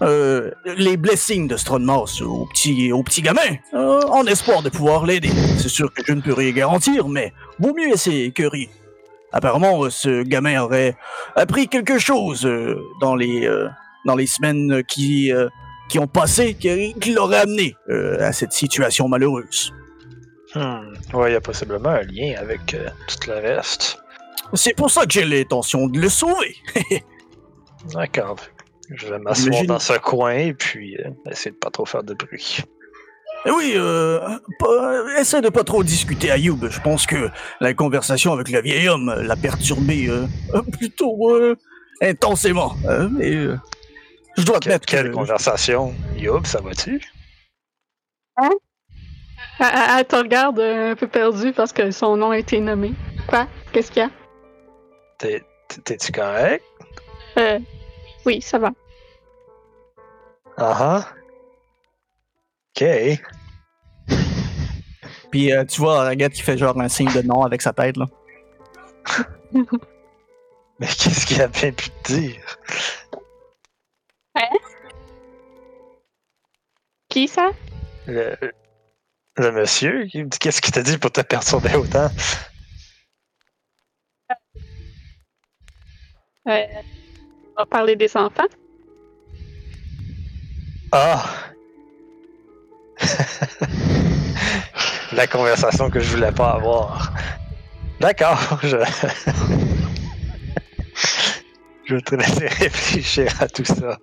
les blessings de Stronmos au petit, au petit gamin, en espoir de pouvoir l'aider. C'est sûr que je ne peux rien garantir, mais vaut mieux essayer que rien. Apparemment, euh, ce gamin aurait appris quelque chose euh, dans les euh, dans les semaines qui qui ont passé, qui, qui l'aurait amené à cette situation malheureuse. Hmm. Ouais, il y a possiblement un lien avec euh, tout le reste. C'est pour ça que j'ai l'intention de le sauver. D'accord. Je vais m'asseoir dans ce coin et puis euh, essayer de pas trop faire de bruit. Eh Oui, euh, essaie de pas trop discuter, Ayoub. Je pense que la conversation avec le vieil homme l'a perturbé euh, euh, plutôt euh, intensément. Euh, mais euh, je dois Quelle, admettre quelle que... conversation? Youb, ça va-tu? Elle, elle- te regarde un peu perdue parce que son nom a été nommé. Quoi? Qu'est-ce qu'il y a? T'es- t'es- T'es-tu correct? Euh, oui, ça va. Ah ah. Ok. Puis euh, tu vois Agathe qui fait genre un signe de non avec sa tête, là. Mais qu'est-ce qu'il a bien pu te dire? Qui ça? Le, le monsieur? qui me dit Qu'est-ce qu'il t'a dit pour te perturber autant? Euh, on va parler des enfants. Ah! La conversation que je voulais pas avoir. D'accord, je. je vais te laisser réfléchir à tout ça.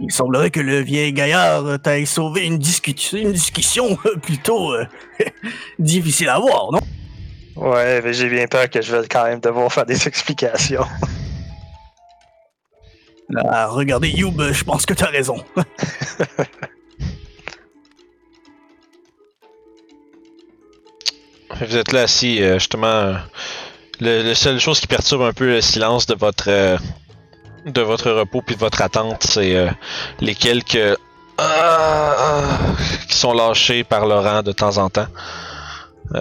Il semblerait que le vieil gaillard t'ait sauvé une, discu- une discussion euh, plutôt euh, difficile à avoir, non? Ouais, mais j'ai bien peur que je vais quand même devoir faire des explications. Ah, regardez, Youb, je pense que t'as raison. vous êtes là assis, euh, justement. euh, le, le seule chose qui perturbe un peu le silence de votre euh, de votre repos puis de votre attente, c'est euh, les quelques qui sont lâchés par Laurent de temps en temps. Euh,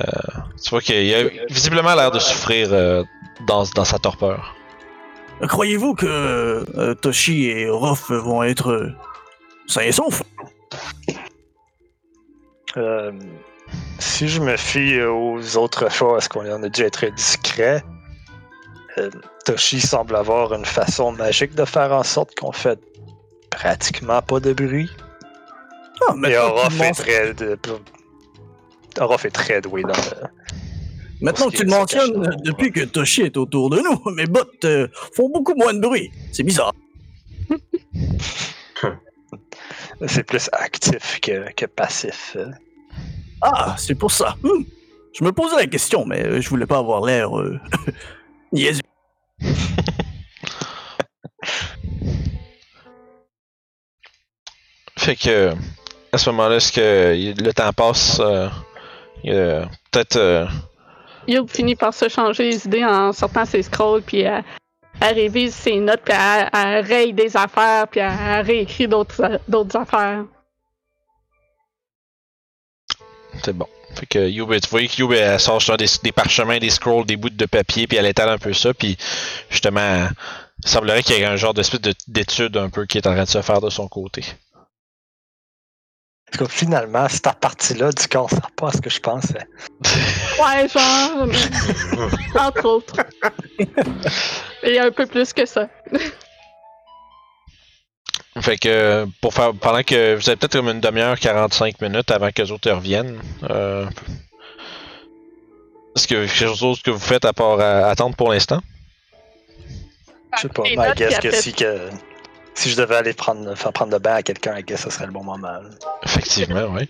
tu vois qu'il a visiblement l'air de souffrir euh, dans sa torpeur. Croyez-vous que euh, Toshi et Ruff vont être euh, sains et saufs? Euh, si je me fie aux autres fois, est-ce qu'on en a dû être discret? Euh, Toshi semble avoir une façon magique de faire en sorte qu'on fait pratiquement pas de bruit. Ah, Et Orof le est très. Orof est très doué dans le. Maintenant que tu le mentionnes, depuis que Toshi est autour de nous, mes bottes euh, font beaucoup moins de bruit. C'est bizarre. C'est plus actif que, que passif. euh. Ah, c'est pour ça. Hmm. Je me posais la question, mais euh, je voulais pas avoir l'air euh. Fait que à ce moment-là, est-ce que le temps passe euh, peut-être euh, Youb finit par se changer les idées en sortant ses scrolls, puis elle, elle révise ses notes, puis elle, elle raye des affaires, puis elle réécrit d'autres d'autres affaires. C'est bon. Fait que Youb, tu voyais que Youb, elle sort justement des, parchemins, des scrolls, des bouts de papier, puis elle étale un peu ça, puis justement, il semblerait qu'il y ait un genre d'étude un peu qui est en train de se faire de son côté. Tout cas, finalement, cette partie-là du corps sert pas à ce que je pensais. Ouais, genre. entre autres. Et un peu plus que ça. Fait que pour faire pendant que vous avez peut-être comme une demi-heure, 45 minutes avant que les autres reviennent. Euh, Est-ce que quelque chose que vous faites à part euh, attendre pour l'instant? Je sais pas, mais guess que si, que si je devais aller prendre, faire prendre le bain à quelqu'un, I guess ce serait le bon moment. là. Effectivement, oui.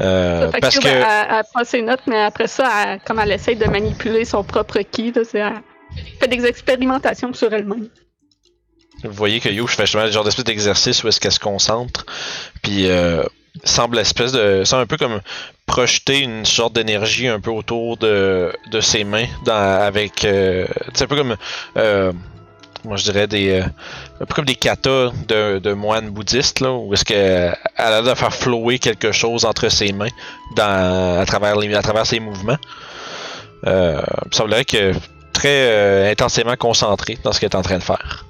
Euh, Fait parce que Elle, elle prend ses notes, mais après ça, elle- comme elle essaye de manipuler son propre ki, elle fait des expérimentations sur elle-même. vous voyez que You je fais justement le genre d'espèce d'exercice où est-ce qu'elle se concentre, puis euh, semble espèce de semble un peu comme projeter une sorte d'énergie un peu autour de, de ses mains dans, avec euh, c'est un peu comme euh, moi je dirais des euh, comme des katas de, moines bouddhistes là où est-ce qu'elle a l'air de faire flower quelque chose entre ses mains à travers ses mouvements euh, il semblerait que très euh, intensément concentré dans ce qu'elle est en train de faire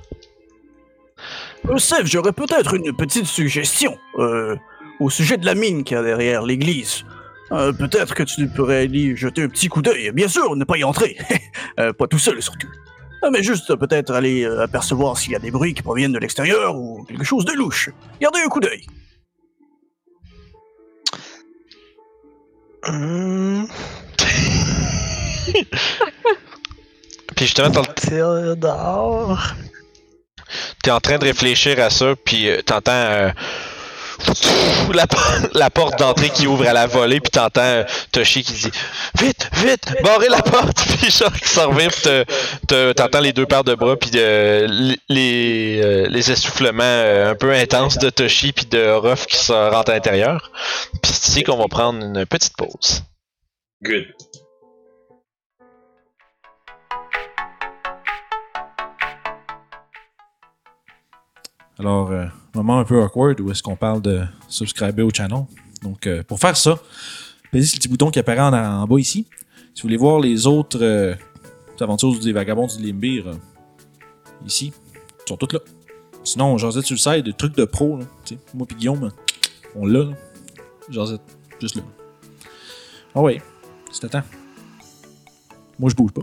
Seth, j'aurais peut-être une petite suggestion euh, au sujet de la mine qu'il y a derrière l'église. Euh, peut-être que tu pourrais y jeter un petit coup d'œil. Bien sûr, ne pas y entrer. Pas tout seul, surtout. Ah, mais juste peut-être aller euh, apercevoir s'il y a des bruits qui proviennent de l'extérieur ou quelque chose de louche. Gardez un coup d'œil. Hmm, puis justement t'es en train de réfléchir à ça, puis euh, t'entends euh, la, por- la porte d'entrée qui ouvre à la volée, puis t'entends euh, Toshi qui dit Vite, vite, barrez la porte, puis genre qui s'en revient, puis te- te- t'entends les deux paires de bras, puis euh, les, euh, les essoufflements euh, un peu intenses de Toshi, puis de Ruff qui se rentre à l'intérieur. Puis c'est ici qu'on va prendre une petite pause. Good. Alors, euh, moment un peu awkward où est-ce qu'on parle de subscriber au channel. Donc, euh, pour faire ça, pesez sur le petit bouton qui apparaît en, bas ici. Si vous voulez voir les autres euh, aventures des vagabonds du Limbir, euh, ici, ils sont toutes là. Sinon, Josette sur le site, des trucs de pro, là, tu sais, moi puis Guillaume, on l'a. Josette, juste là. Ah ouais, c'est temps. Moi, je bouge pas.